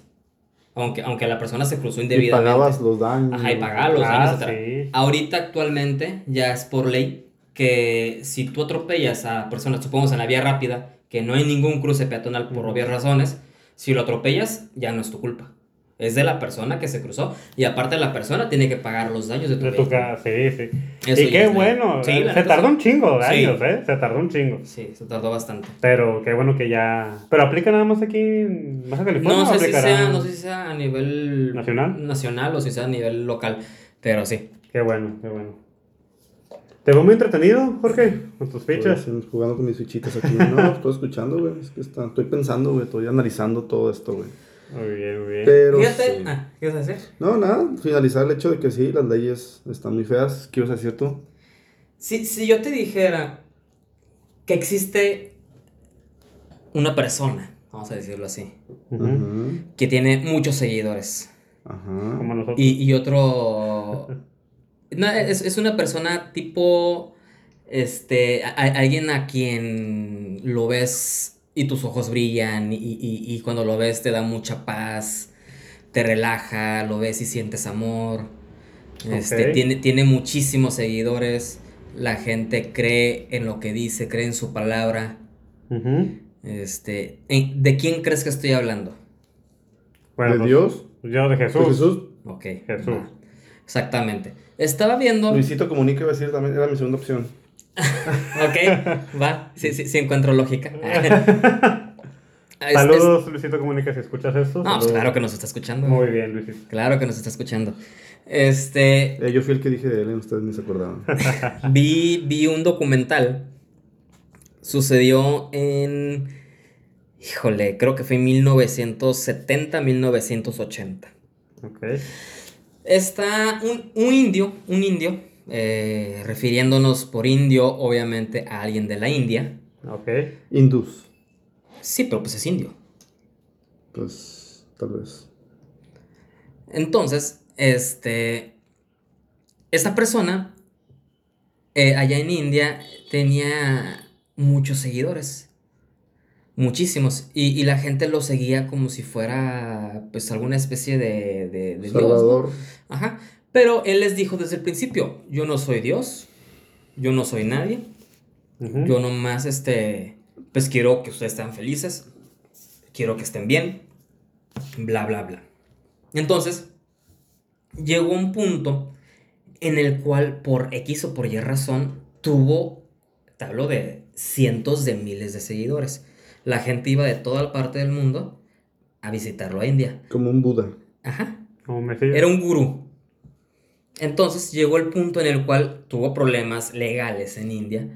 Aunque, aunque la persona se cruzó Y indebidamente. pagabas los daños. Ajá, y pagaba los Ah, daños, sí. Ahorita actualmente ya es por ley que si tú atropellas a personas, supongamos en la vía rápida, que no hay ningún cruce peatonal por obvias razones, si lo atropellas ya no es tu culpa. Es de la persona que se cruzó y aparte la persona tiene que pagar los daños de tu De tu casa, sí, sí. Eso y qué bueno. Sí, eh, se tardó un chingo de Sí. años, ¿eh? Se tardó un chingo. Sí, se tardó bastante. Pero qué bueno que ya. Pero aplica nada más aquí en Baja California. No sé, si sea, no sé si sea a nivel ¿Nacional? nacional o si sea a nivel local, pero sí. Qué bueno, qué bueno. ¿Te veo muy entretenido, Jorge? Con tus fichas. Pues, jugando con mis fichitas aquí. No, estoy escuchando, güey. Es que está, estoy pensando, güey. Estoy analizando todo esto, güey. Muy bien, muy bien. Pero. Fíjate, sí. ah, ¿qué vas a decir? No, nada. Finalizar el hecho de que sí, las leyes están muy feas. ¿Qué ibas a decir tú? Si, si yo te dijera que existe una persona, vamos a decirlo así, que tiene muchos seguidores Ajá. Como nosotros. y, y otro... No, es, es una persona tipo... Este, a- a- alguien a quien lo ves y tus ojos brillan y, y- y cuando lo ves te da mucha paz, te relaja, lo ves y sientes amor. Este, tiene, tiene muchísimos seguidores, la gente cree en lo que dice, cree en su palabra. Este, ¿en- ¿de quién crees que estoy hablando? Bueno, ¿De pues, Dios? Yo de ¿De Jesús. Jesús? Ok. Jesús. Exactamente. Estaba viendo. Luisito Comunica iba a decir también, era mi segunda opción. Ok, va. Sí, sí, sí encuentro lógica. Es- Saludos, Luisito Comunica, si escuchas esto. es- no, pues claro que nos está escuchando. Muy bien, Luisito. Claro que nos está escuchando. Este. Eh, yo fui el que dije de él, ustedes ni se acordaban. Vi, vi un documental. Sucedió en. Híjole, creo que fue en 1970, 1980. Ok. Está un, un indio, un indio, eh, refiriéndonos por indio, obviamente, a alguien de la India. Ok. Hindús. Sí, pero pues es indio. Pues, tal vez. Entonces, este. Esta persona, eh, allá en India, tenía muchos seguidores. Muchísimos. Y, y la gente lo seguía como si fuera, pues, alguna especie de, de, de Dios, ¿no? Salvador. Ajá. Pero él les dijo desde el principio: Yo no soy Dios. Yo no soy nadie. Yo nomás, este, pues quiero que ustedes estén felices, quiero que estén bien, bla, bla, bla. Entonces, llegó un punto en el cual por X o por Y razón tuvo, te hablo de cientos de miles de seguidores. La gente iba de toda la parte del mundo a visitarlo a India. Como un Buda. Ajá. Como Mesías. Era un gurú. Entonces llegó el punto en el cual tuvo problemas legales en India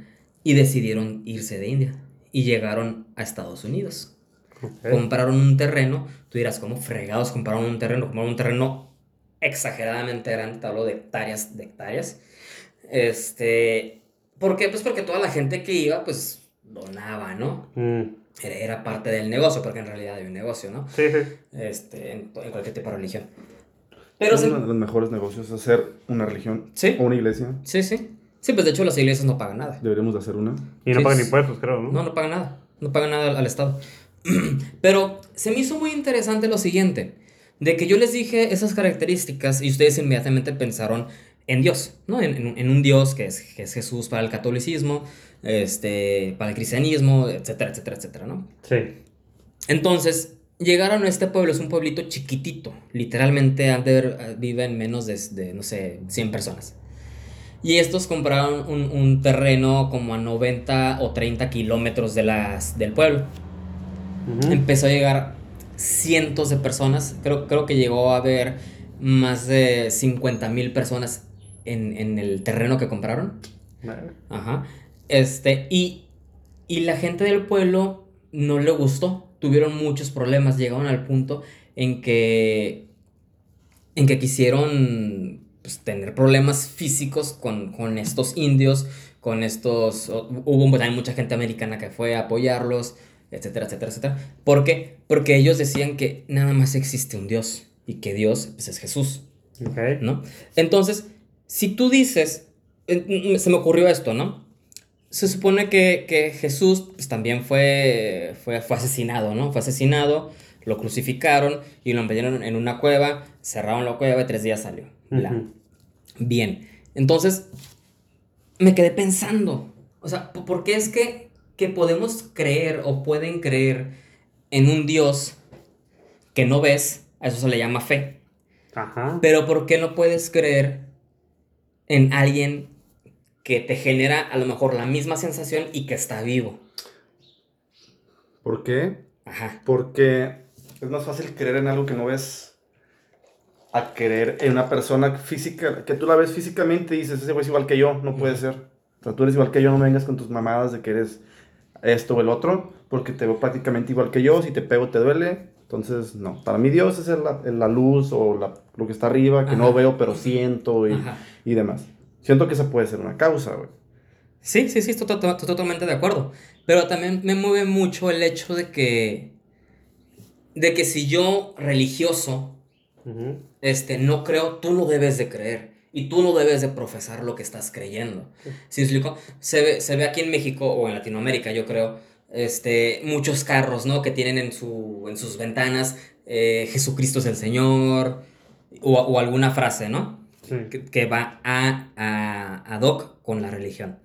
y decidieron irse de India y llegaron a Estados Unidos. Compraron un terreno, tú dirás, ¿cómo fregados compraron un terreno? Compraron un terreno exageradamente grande, te hablo de hectáreas, de hectáreas. Este, ¿por qué? Pues porque toda la gente que iba, pues donaba, ¿no? Mm. Era, era parte del negocio, porque en realidad hay un negocio, ¿no? Sí, sí. Este, en, en cualquier tipo de religión. Pero uno de los mejores negocios hacer una religión Sí. o una iglesia. Sí, sí. Sí, pues de hecho las iglesias no pagan nada. Deberíamos de hacer una. Y no Sí, pagan impuestos, creo, ¿no? No, no pagan nada. No pagan nada al, al Estado. Pero se me hizo muy interesante lo siguiente. De que yo les dije esas características y ustedes inmediatamente pensaron en Dios, ¿no? En, en- en un Dios que es, que es Jesús para el catolicismo, este, para el cristianismo, etcétera, etcétera, etcétera, ¿no? Sí. Entonces, llegaron a este pueblo, es un pueblito chiquitito, literalmente haber- viven menos de, de, no sé, 100 personas. Y estos compraron un, un terreno como a 90 o 30 kilómetros de las, del pueblo. Empezó a llegar cientos de personas, creo, creo que llegó a haber más de 50 mil personas en, en el terreno que compraron. Vale. Ajá. Este, y, y la gente del pueblo no le gustó. Tuvieron muchos problemas. Llegaron al punto en que. En que quisieron. pues, tener problemas físicos con, con estos indios, con estos... Hubo también mucha gente americana que fue a apoyarlos, etcétera, etcétera, etcétera. ¿Por qué? Porque ellos decían que nada más existe un Dios y que Dios pues, es Jesús, Ok. ¿no? Entonces, si tú dices, se me ocurrió esto, ¿no? Se supone que, que Jesús pues, también fue, fue, fue asesinado, ¿no? Fue asesinado, lo crucificaron y lo metieron en una cueva, cerraron la cueva y tres días salió. Bien, entonces me quedé pensando, o sea, ¿por por qué es que, que podemos creer o pueden creer en un Dios que no ves? A eso se le llama fe. Ajá. Pero ¿por qué no puedes creer en alguien que te genera a lo mejor la misma sensación y que está vivo? ¿Por qué? Ajá. Porque es más fácil creer en algo que no ves a creer en una persona física, que tú la ves físicamente y dices, ese güey es igual que yo, no puede ser. O sea, tú eres igual que yo, no me vengas con tus mamadas de que eres esto o el otro, porque te veo prácticamente igual que yo, si te pego te duele. Entonces, no. Para mí Dios es la, la luz o la- lo que está arriba, que Ajá. no veo, pero siento y, y demás. Siento que esa puede ser una causa, güey. Sí, sí, sí, estoy, to- to- totalmente de acuerdo. Pero también me mueve mucho el hecho de que, de que si yo religioso, este, no creo, tú no debes de creer. Y tú no debes de profesar lo que estás creyendo. ¿Sí me explico? Se ve, se ve aquí en México o en Latinoamérica, yo creo, este, muchos carros, ¿no? Que tienen en, su, en sus ventanas eh, Jesucristo es el Señor o, o alguna frase, ¿no? Sí. Que, que va a, a, ad hoc con la religión.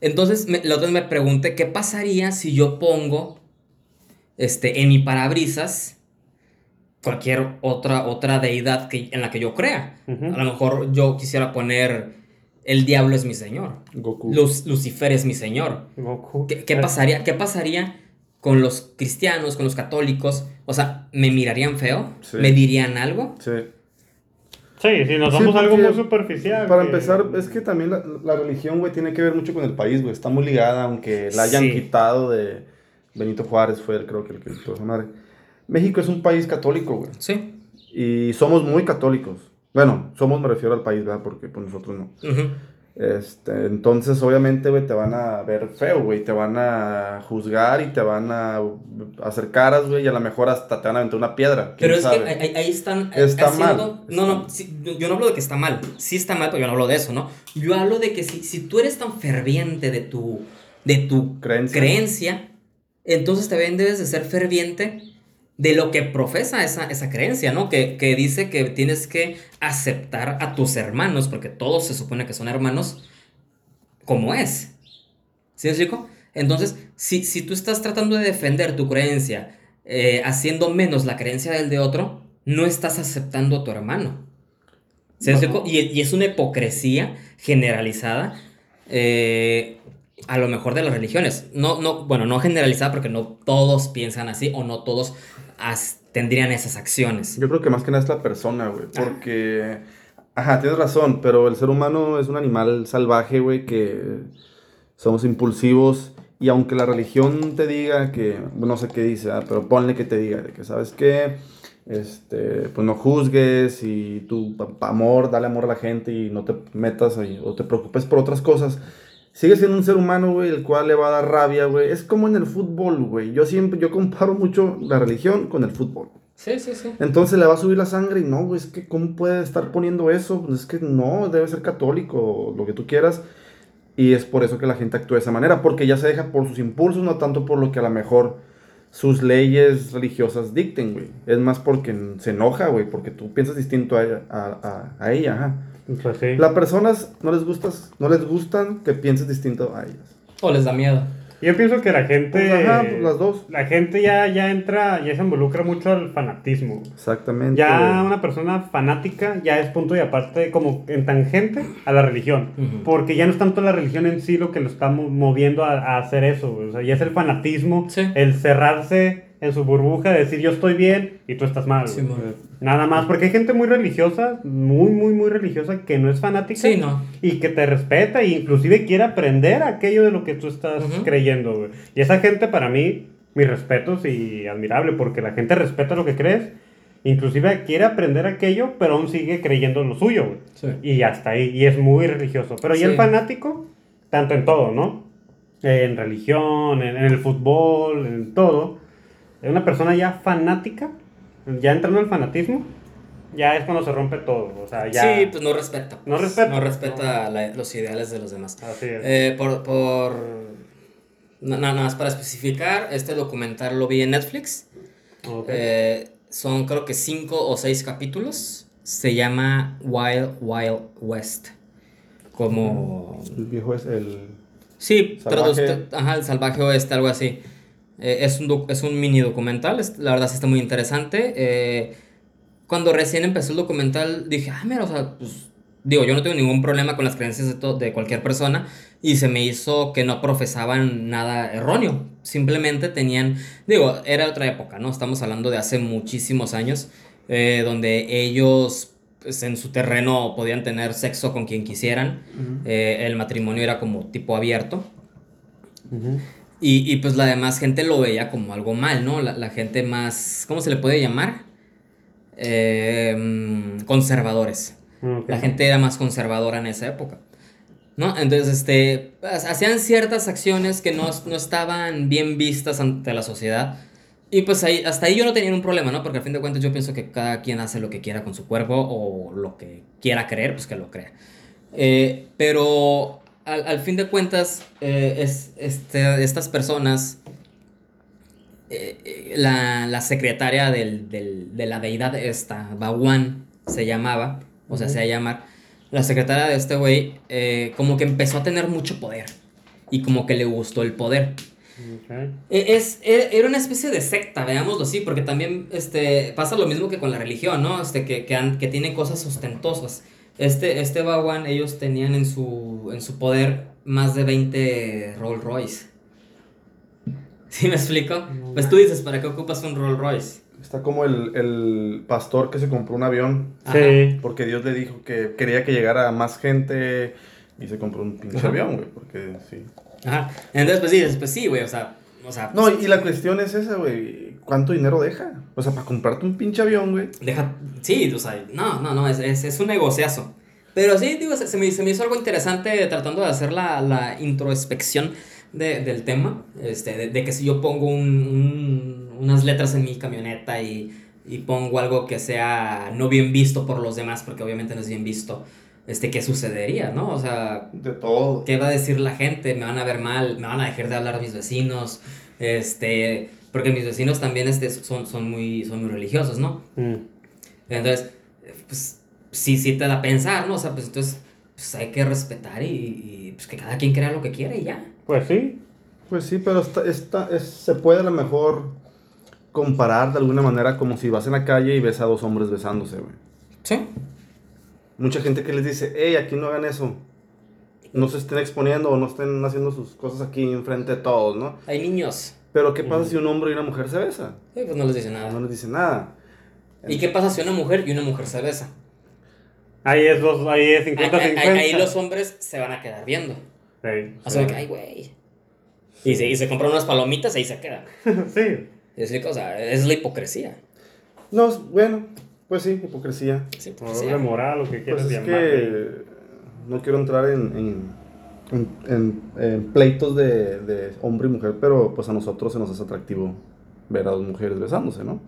Entonces, me, la otra vez me pregunté, ¿qué pasaría si yo pongo este, en mi parabrisas cualquier otra, otra deidad que, en la que yo crea? A lo mejor yo quisiera poner, el diablo es mi señor, Goku. Luz- Lucifer es mi señor. Goku. ¿Qué, qué pasaría, ¿Qué pasaría con los cristianos, con los católicos? O sea, ¿me mirarían feo? Sí. ¿Me dirían algo? Sí. Sí, sí, nos Sí, vamos a algo muy superficial. Para que- empezar, es que también la, la religión, güey, tiene que ver mucho con el país, güey. Está muy ligada, aunque la hayan Sí. quitado de Benito Juárez, fue el, creo que el que quitó esa madre. México es un país católico, güey. Sí. Y somos muy católicos. Bueno, somos, me refiero al país, ¿verdad? Porque pues nosotros no. Ujú. Este, entonces, obviamente, güey, te van a ver feo, güey. Te van a juzgar y te van a hacer caras, güey. Y a lo mejor hasta te van a aventar una piedra. ¿quién Pero es sabe? que ahí, ahí están Está haciendo... mal. No, no, sí, yo- yo no hablo de que está mal. Sí está mal, pero yo no hablo de eso, ¿no? Yo hablo de que si, si tú eres tan ferviente de tu, de tu Creencia. creencia, entonces también debes de ser ferviente de lo que profesa esa, esa creencia, ¿no? Que, que dice que tienes que aceptar a tus hermanos, porque todos se supone que son hermanos, como es. ¿Sí me explico? Entonces, si, si tú estás tratando de defender tu creencia, eh, haciendo menos la creencia del de otro, no estás aceptando a tu hermano. ¿Sí me No. explico? Y, y es una hipocresía generalizada, eh, a lo mejor de las religiones. No, no, bueno, no generalizada porque no todos piensan así o no todos as- tendrían esas acciones. Yo creo que más que nada es la persona, güey. Porque. Ajá, tienes razón, pero el ser humano es un animal salvaje, güey, que somos impulsivos. Y aunque la religión te diga que. No sé qué dice, ah, pero ponle que te diga, de que, ¿sabes qué? Este, pues no juzgues y tu amor, dale amor a la gente y no te metas ahí o te preocupes por otras cosas. Sigue siendo un ser humano, güey, el cual le va a dar rabia, güey. Es como en el fútbol, güey. Yo siempre, yo comparo mucho la religión con el fútbol. Sí, sí, sí. Entonces le va a subir la sangre y no, güey, es que ¿cómo puede estar poniendo eso? Pues es que no, debe ser católico, lo que tú quieras. Y es por eso que la gente actúa de esa manera, porque ya se deja por sus impulsos, no tanto por lo que a lo mejor sus leyes religiosas dicten, güey. Es más porque se enoja, güey, porque tú piensas distinto a ella, a, a- a ella, ajá. Pues sí. Las personas no les gustas, no les gustan que pienses distinto a ellas. O les da miedo. Yo pienso que la gente. Pues, ajá, pues, las dos. La gente ya, ya entra, ya se involucra mucho al fanatismo. Exactamente. Ya una persona fanática ya es punto y aparte, como en tangente, a la religión. Porque ya no es tanto la religión en sí lo que lo está mo- moviendo a, a hacer eso. O sea, ya es el fanatismo, Sí. el cerrarse en su burbuja, decir yo estoy bien y tú estás mal. Sí. Nada más, porque hay gente muy religiosa, muy, muy, muy religiosa, que no es fanática. Sí, no. Y que te respeta e inclusive quiere aprender aquello de lo que tú estás Ujú. creyendo, güey. Y esa gente para mí, mis respetos y admirable, porque la gente respeta lo que crees Inclusive quiere aprender aquello, pero aún sigue creyendo en lo suyo, güey. Sí. Y hasta ahí, y es muy religioso. Pero y el fanático, tanto en todo, ¿no? En religión, en, en el fútbol, en todo. Es una persona ya fanática, ya entrando al fanatismo, ya es cuando se rompe todo. O sea, ya... Sí, pues no respeta. No respeta. No respeta la- los ideales de los demás. Así es. Eh, por. por na- nada más para especificar, este documental lo vi en Netflix. Ok. Eh, son creo que cinco o seis capítulos. Se llama Wild Wild West. Como. El viejo es el. Sí, Salvaje. traduce- ajá, el salvaje oeste, algo así. Eh, es, un es un mini documental, es- la verdad sí está muy interesante. Eh, cuando recién empezó el documental dije, ah, mira, o sea, pues, digo, yo no tengo ningún problema con las creencias de, de cualquier persona y se me hizo que no profesaban nada erróneo. Simplemente tenían, digo, era otra época, ¿no? Estamos hablando de hace muchísimos años, eh, donde ellos pues, en su terreno podían tener sexo con quien quisieran. Eh, el matrimonio era como tipo abierto. Ujú. Y, y, pues la demás gente lo veía como algo mal, ¿no? La, la gente más, ¿cómo se le puede llamar? Eh, conservadores. Ok. La gente era más conservadora en esa época. ¿No? Entonces, este, pues, hacían ciertas acciones que no, no estaban bien vistas ante la sociedad. Y pues ahí, hasta ahí yo no tenía un problema, ¿no? Porque al fin de cuentas yo pienso que cada quien hace lo que quiera con su cuerpo o lo que quiera creer, pues que lo crea. Eh, pero al, al fin de cuentas, eh, es, este, estas personas, eh, la, la secretaria del, del- de la deidad esta, Bawan, se llamaba, o sea, se va a llamar, la secretaria de este güey, eh, como que empezó a tener mucho poder y como que le gustó el poder. E- Es, e- era una especie de secta, veámoslo así, porque también este, pasa lo mismo que con la religión, ¿no? Este, que, que, han- que tiene cosas ostentosas. Este, este Bawan, ellos tenían en su, en su poder más de 20 Rolls Royce. ¿Sí me explico? Pues tú dices, ¿para qué ocupas un Rolls Royce? Está como el, el pastor que se compró un avión Ajá. Sí. porque Dios le dijo que quería que llegara más gente y se compró un pinche avión, güey. Porque sí. Ajá. Entonces, pues dices, pues sí, güey, o sea, o sea, No, y la cuestión es esa, güey. ¿Cuánto dinero deja? O sea, para comprarte un pinche avión, güey. Deja, sí, o sea, no, no, no, es, es, es un negociazo. Pero sí, digo, se, se me, se me hizo algo interesante tratando de hacer la, la introspección de- del tema. Este, de, de que si yo pongo un- un- unas letras en mi camioneta y, y pongo algo que sea no bien visto por los demás, porque obviamente no es bien visto, este, ¿qué sucedería, no? O sea, De todo. ¿Qué va a decir la gente? ¿Me van a ver mal? ¿Me van a dejar de hablar mis vecinos? Este, porque mis vecinos también este, son, son, muy, son muy religiosos, ¿no? Mm. Entonces, pues sí, sí te da a pensar, ¿no? O sea, pues entonces pues, hay que respetar y, y, pues que cada quien crea lo que quiere y ya. Pues sí. Pues sí, pero está, está, es- se puede a lo mejor comparar de alguna manera como si vas en la calle y ves a dos hombres besándose, güey. Sí. Mucha gente que les dice, hey, aquí no hagan eso. No se estén exponiendo o no estén haciendo sus cosas aquí enfrente de todos, ¿no? Hay niños. Pero ¿qué pasa si un hombre y una mujer se besan? Sí, pues no les dice nada. No les dice nada. ¿Y qué pasa si una mujer y una mujer se besa? Ahí es, dos, ahí es Ahí, 50-50. ahí- ahí los hombres se van a quedar viendo. Sí. O sea, que, ay, güey. Y se, y se compran unas palomitas y ahí se quedan. sí. Es o sea, es la hipocresía. No, bueno, pues sí, hipocresía. Es O hipocresía. moral, lo que quieras Pues es que no quiero entrar en, en, en- en- en pleitos de, de hombre y mujer, pero pues a nosotros se nos hace atractivo ver a dos mujeres besándose, ¿no?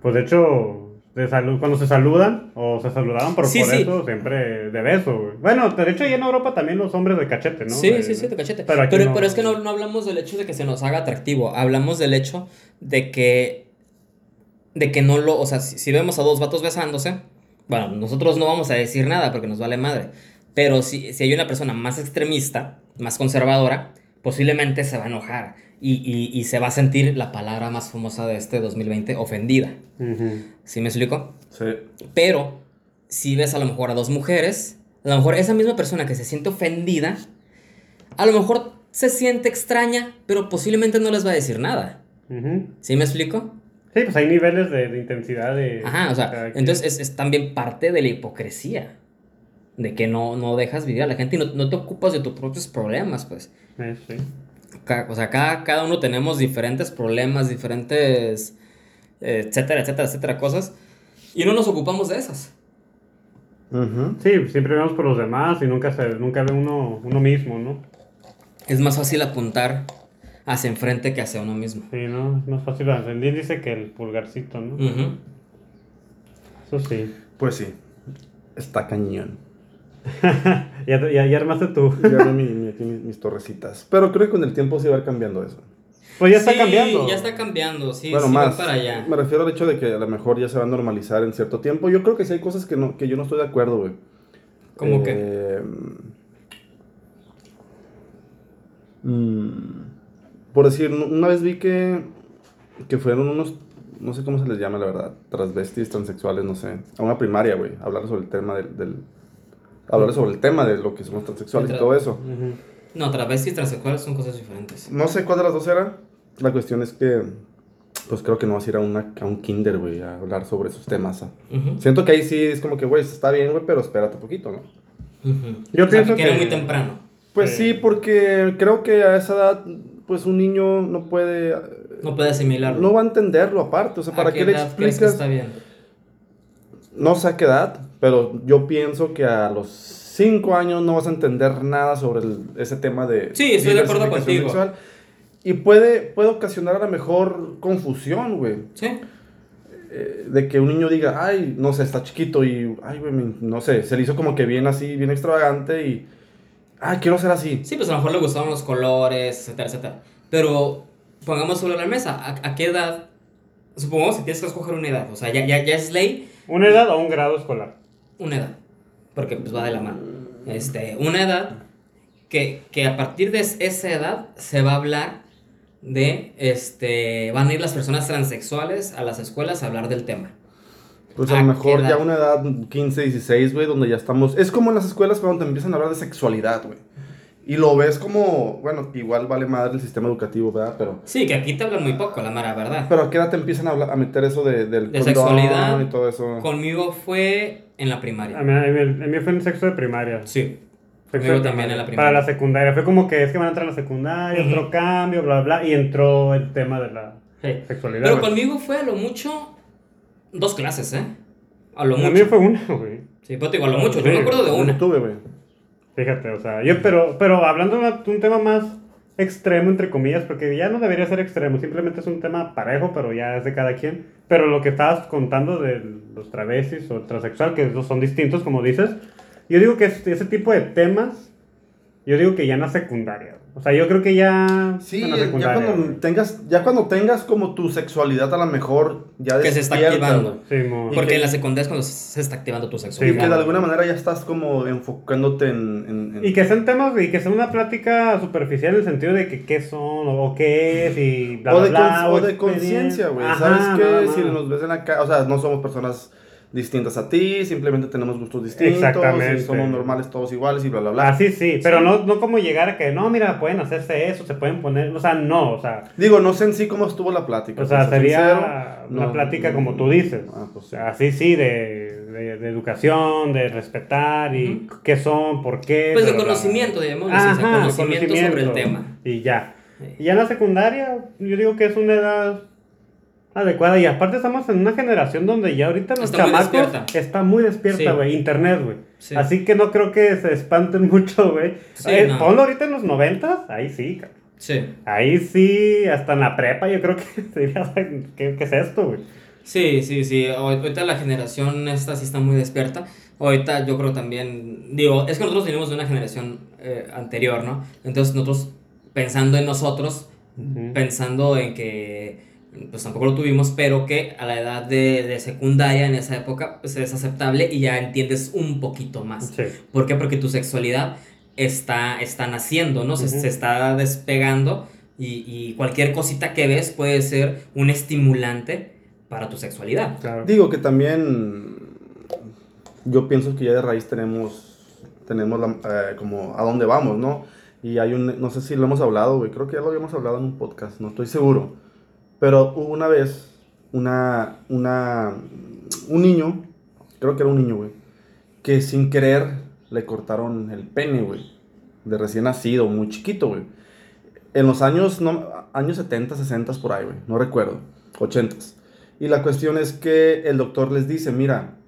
Pues de hecho, de salu- cuando se saludan o se saludaban por, Sí, por sí. eso, siempre de beso, güey. Bueno, de hecho, ya en Europa también los hombres de cachete, ¿no? Sí, De- sí, sí, de cachete. Pero Pero, aquí pero, no. es que no, no hablamos del hecho de que se nos haga atractivo. Hablamos del hecho de que. De que no lo. O sea, si, si vemos a dos vatos besándose. Bueno, nosotros no vamos a decir nada porque nos vale madre. Pero si, si hay una persona más extremista, más conservadora, posiblemente se va a enojar. Y, y, y se va a sentir la palabra más famosa de este 2020, ofendida. ¿Sí me explico? Sí. Pero si ves a lo mejor a dos mujeres, a lo mejor esa misma persona que se siente ofendida, a lo mejor se siente extraña, pero posiblemente no les va a decir nada. ¿Sí me explico? Sí, pues hay niveles de, de intensidad de... Ajá, o sea, entonces es, es también parte de la hipocresía. De que no, no dejas vivir a la gente y no, no te ocupas de tus propios problemas, pues. Eh, sí. O sea, cada, cada uno tenemos diferentes problemas, diferentes, etcétera, etcétera, etcétera, cosas. Y no nos ocupamos de esas. Ujú. Sí, siempre vemos por los demás y nunca, se, nunca ve uno, uno mismo, ¿no? Es más fácil apuntar hacia enfrente que hacia uno mismo. Sí, ¿no? Es más fácil. El dice que el pulgarcito, ¿no? Eso sí. Pues sí, está cañón. ya, ya, ya armaste tú. Ya vi mi- mi- aquí mis, mis torrecitas. Pero creo que con el tiempo sí va a ir cambiando eso. Pues ya está Sí, cambiando. Ya está cambiando, sí, bueno, sí más. para allá. Me refiero al hecho de que a lo mejor ya se va a normalizar en cierto tiempo. Yo creo que sí hay cosas que, no, que yo no estoy de acuerdo, güey. ¿Cómo que? Eh, mm, por decir, una vez vi que, que fueron unos, no sé cómo se les llama, la verdad, transvestis, transexuales, no sé, a una primaria, güey, hablar sobre el tema del, del- hablar sobre el tema de lo que somos transexuales y todo eso. No, travestis y transexuales son cosas diferentes. No sé cuál de las dos era. La cuestión es que, pues creo que no vas a ir a, una, a un kinder, güey, a hablar sobre esos temas. ¿ah? Siento que ahí sí es como que, güey, está bien, güey, pero espérate un poquito, ¿no? ujú. Yo O sea, pienso que era que- muy temprano. Pues Sí. sí, porque creo que a esa edad, pues un niño no puede, No puede asimilarlo. no va a entenderlo aparte. O sea, ¿A ¿para qué, le crees que explicas? está bien? No sé a qué edad, pero yo pienso que a los 5 años no vas a entender nada sobre el- ese tema de Sí, estoy de acuerdo contigo. sexual. Y puede, puede ocasionar a lo mejor confusión, güey. Sí. eh, de que un niño diga, ay, no sé, está chiquito y, ay, güey, no sé, se le hizo como que bien así, bien extravagante y, ay, quiero ser así. Sí, pues a lo mejor le gustaban los colores, etcétera, etcétera. Pero pongamos sobre la mesa, ¿a, a qué edad? Supongamos que tienes que escoger una edad. O sea, ya, ya, ya es ley ¿Una edad o un grado escolar? una edad. Porque pues va de la mano. Este, una edad que, que a partir de es- esa edad se va a hablar de, este, van a ir las personas transexuales a las escuelas a hablar del tema. Pues a ¿A lo qué mejor ya una edad 15, 16, güey, donde ya estamos, es como en las escuelas cuando te empiezan a hablar de sexualidad, güey. Y lo ves como, bueno, igual vale madre el sistema educativo, ¿verdad? Pero, Sí, que aquí te hablan muy poco, la mara, ¿verdad? pero ¿a qué edad te empiezan a, hablar- a meter eso de, del De condón sexualidad. y todo eso? Conmigo fue en la primaria. mí, a mí- a mí fue en sexto de primaria. Sí. Conmigo de también en la Para primaria. la secundaria. Fue como que es que van a entrar a la secundaria, Ujú. otro cambio, bla, bla, bla. Y entró el tema de la Sí. sexualidad. Pero conmigo fue a lo mucho dos clases, ¿eh? A lo A mí mucho. fue una, güey. Sí, pero te digo, a lo mucho. Yo Sí. me acuerdo de Yo no una. tuve, güey. Fíjate, o sea, yo, pero, pero hablando de un tema más extremo, entre comillas, porque ya no debería ser extremo, simplemente es un tema parejo, pero ya es de cada quien. Pero lo que estabas contando de los travestis o transexual, que son distintos, como dices, yo digo que es- ese tipo de temas, yo digo que ya en la secundaria. O sea, yo creo que ya Sí, ya cuando tengas, ya cuando tengas como tu sexualidad a lo mejor ya Que se está activando. Sí, Porque que- en la secundaria es cuando se está activando tu Y sexualidad. que de alguna manera ya estás como enfocándote en... en- en- Y que sean temas, y que sea una plática superficial en el sentido de que qué son, o, o qué es, y bla, o bla, de, bla, o de conciencia, güey. ¿Sabes qué? Si nos ves en la calle, o sea, no somos personas distintas a ti, simplemente tenemos gustos distintos, Exactamente. y somos normales todos iguales y bla, bla, bla. Ah, sí, sí, pero no, no como llegar a que, no, mira, pueden hacerse eso, se pueden poner, o sea, no, o sea, Digo, no sé en sí cómo estuvo la plática. o sea, sería sincero. una No, plática no, como tú dices. Ah, pues así sí, de, de, de educación, de respetar y qué son, por qué. Pues de conocimiento, digámoslo así, o sea, Ajá, conocimiento sobre el tema. Y ya. Sí. Y ya en la secundaria, yo digo que es una edad adecuada. Y aparte estamos en una generación donde ya ahorita los Está muy chamacos despierta. está muy despierta, Sí. güey. Internet, güey. Sí. Así que no creo que se espanten mucho, güey. Sí, Eh, no. Ponlo ahorita en los noventas, ahí sí, cabrón. Sí. Ahí sí, hasta en la prepa yo creo que sería, ¿qué, qué es esto, güey? Sí, sí, sí. Ahor- Ahorita la generación esta sí está muy despierta. Ahorita yo creo también, digo, es que nosotros venimos de una generación eh, anterior, ¿no? Entonces nosotros pensando en nosotros, pensando en que pues tampoco lo tuvimos, pero que a la edad de, de secundaria en esa época pues es aceptable y ya entiendes un poquito más. Sí. ¿Por qué? Porque tu sexualidad está, está naciendo, ¿no? Se, está despegando y, y cualquier cosita que ves puede ser un estimulante para tu sexualidad. Claro. Digo que también yo pienso que ya de raíz tenemos, tenemos la- eh, como a dónde vamos, ¿no? Y hay un, no sé si lo hemos hablado, güey, creo que ya lo habíamos hablado en un podcast, no estoy seguro. Pero hubo una vez una, una, un niño, creo que era un niño, güey, que sin querer le cortaron el pene, güey, de recién nacido, muy chiquito, güey. En los años, no, años 70, 60 por ahí, güey, no recuerdo, 80. Y la cuestión es que el doctor les dice, mira,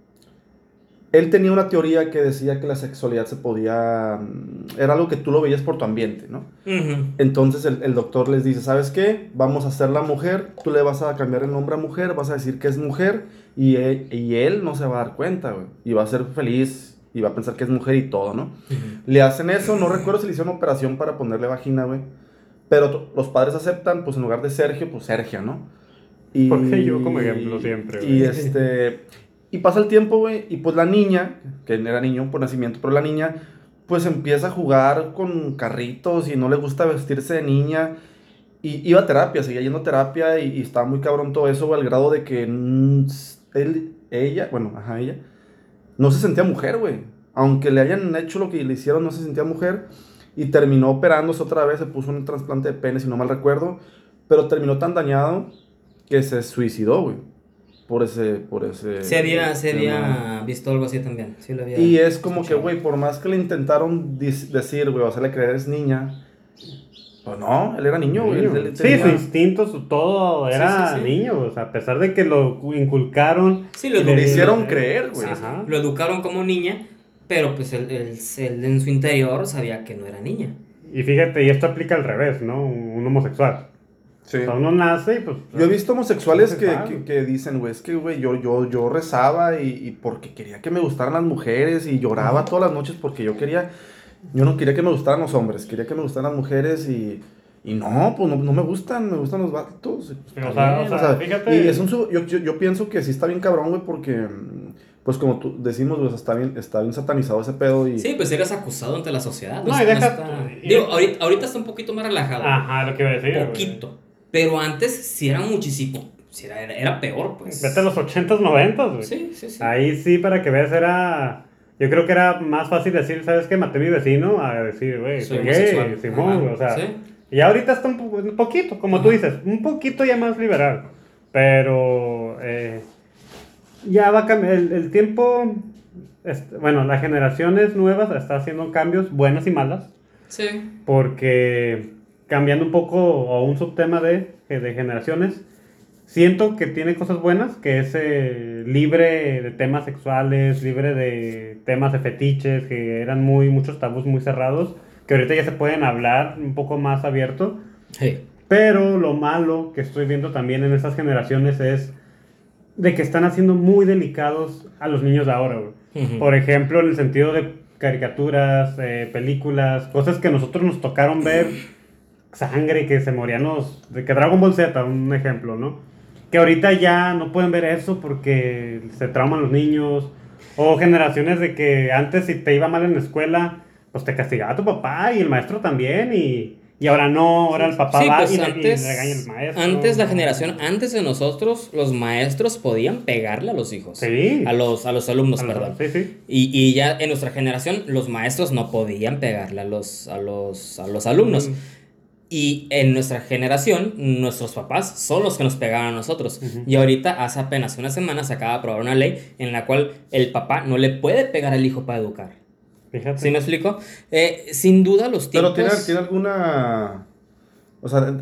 él tenía una teoría que decía que la sexualidad se podía... mm, Era algo que tú lo veías por tu ambiente, ¿no? Entonces el, el doctor les dice, ¿sabes qué? Vamos a hacer la mujer, tú le vas a cambiar el nombre a mujer, vas a decir que es mujer y él, y él no se va a dar cuenta, güey. Y va a ser feliz y va a pensar que es mujer y todo, ¿no? Le hacen eso, no recuerdo si le hicieron operación para ponerle vagina, güey. Pero los padres aceptan, pues en lugar de Sergio, pues Sergia, ¿no? Y, Porque yo como ejemplo siempre, Y güey. este. Y pasa el tiempo, güey, y pues la niña, que era niño por nacimiento, pero la niña, pues empieza a jugar con carritos y no le gusta vestirse de niña. Y iba a terapia, seguía yendo a terapia y, y estaba muy cabrón todo eso, güey, al grado de que él, ella, bueno, ajá, ella, no se sentía mujer, güey. Aunque le hayan hecho lo que le hicieron, no se sentía mujer. Y terminó operándose otra vez, se puso un trasplante de pene, si no mal recuerdo. Pero terminó tan dañado que se suicidó, güey. Por ese, por ese... Se había, se tema. había visto algo así también. Sí, lo había Y es como que, escuchado. güey, por más que le intentaron dis- decir, güey, o hacerle creer es niña. Pues no, él era niño, güey. Niño. él- él Sí, tenía- su instinto, su todo era sí, sí. niño, o sea, a pesar de que lo inculcaron. Sí, lo y le le- hicieron eh, creer, güey. Lo educaron como niña, pero pues él, él- él en su interior sabía que no era niña. Y fíjate, y esto aplica al revés, ¿no? Un homosexual. Sí. O sea, uno nace y pues. Yo he visto homosexuales que, Homosexual. que, que dicen, güey, es que, güey, yo, yo, yo rezaba y, y porque quería que me gustaran las mujeres y lloraba todas las noches porque yo quería, yo no quería que me gustaran los hombres, quería que me gustaran las mujeres y, y no, pues no, no me gustan, me gustan los vatos. pues, o sea, bien, o sea, fíjate- Y es un, yo, yo, yo pienso que sí está bien cabrón, güey, porque, pues como tú decimos, sea, está bien, está bien satanizado ese pedo y... Sí, pues eres acusado ante la sociedad. No, y deja- está- y- Digo, ahorita, ahorita está un poquito más relajado. Ajá, lo que iba a decir. güey. poquito. Pero antes sí era muchísimo. sí era, era, peor, pues. Vete a los 80s, 90s, güey. Sí, sí, sí. Ahí sí, para que veas, era. Yo creo que era más fácil decir, ¿sabes qué? Maté a mi vecino a decir, güey, Soy gay, Simón, o sea. sí. Y ahorita está un, po- un poquito, como tú dices, un poquito ya más liberal. Pero. eh, ya va a cambiar. El, el tiempo. este, bueno, las generaciones nuevas está haciendo cambios, buenas y malas. Sí. Porque cambiando un poco o un subtema de, de generaciones, siento que tiene cosas buenas, que es eh, libre de temas sexuales, libre de temas de fetiches, que eran muy muchos tabús muy cerrados, que ahorita ya se pueden hablar un poco más abierto. Sí. Pero lo malo que estoy viendo también en estas generaciones es de que están haciendo muy delicados a los niños de ahora, güey. Ujú. Por ejemplo, en el sentido de caricaturas, eh, películas, cosas que nosotros nos tocaron ver, sangre, que se morían los... Que Dragon Ball Z, un ejemplo, ¿no? Que ahorita ya no pueden ver eso porque se trauman los niños. O generaciones de que antes si te iba mal en la escuela, pues te castigaba tu papá y el maestro también y... Y ahora no, ahora el papá Sí, va pues y, le- y antes, regaña al maestro. antes la generación, antes de nosotros, los maestros podían pegarle a los hijos. Sí. A los, a los alumnos, A perdón. Sí, sí. Y, y ya en nuestra generación, los maestros no podían pegarle a los, a los, a los alumnos. Mm. Y en nuestra generación, nuestros papás son los que nos pegaban a nosotros. Y ahorita, hace apenas una semana, se acaba de aprobar una ley en la cual el papá no le puede pegar al hijo para educar. Fíjate. ¿Sí me explico? Eh, sin duda, los Pero tiempos... ¿tiene, ¿tiene alguna... O sea,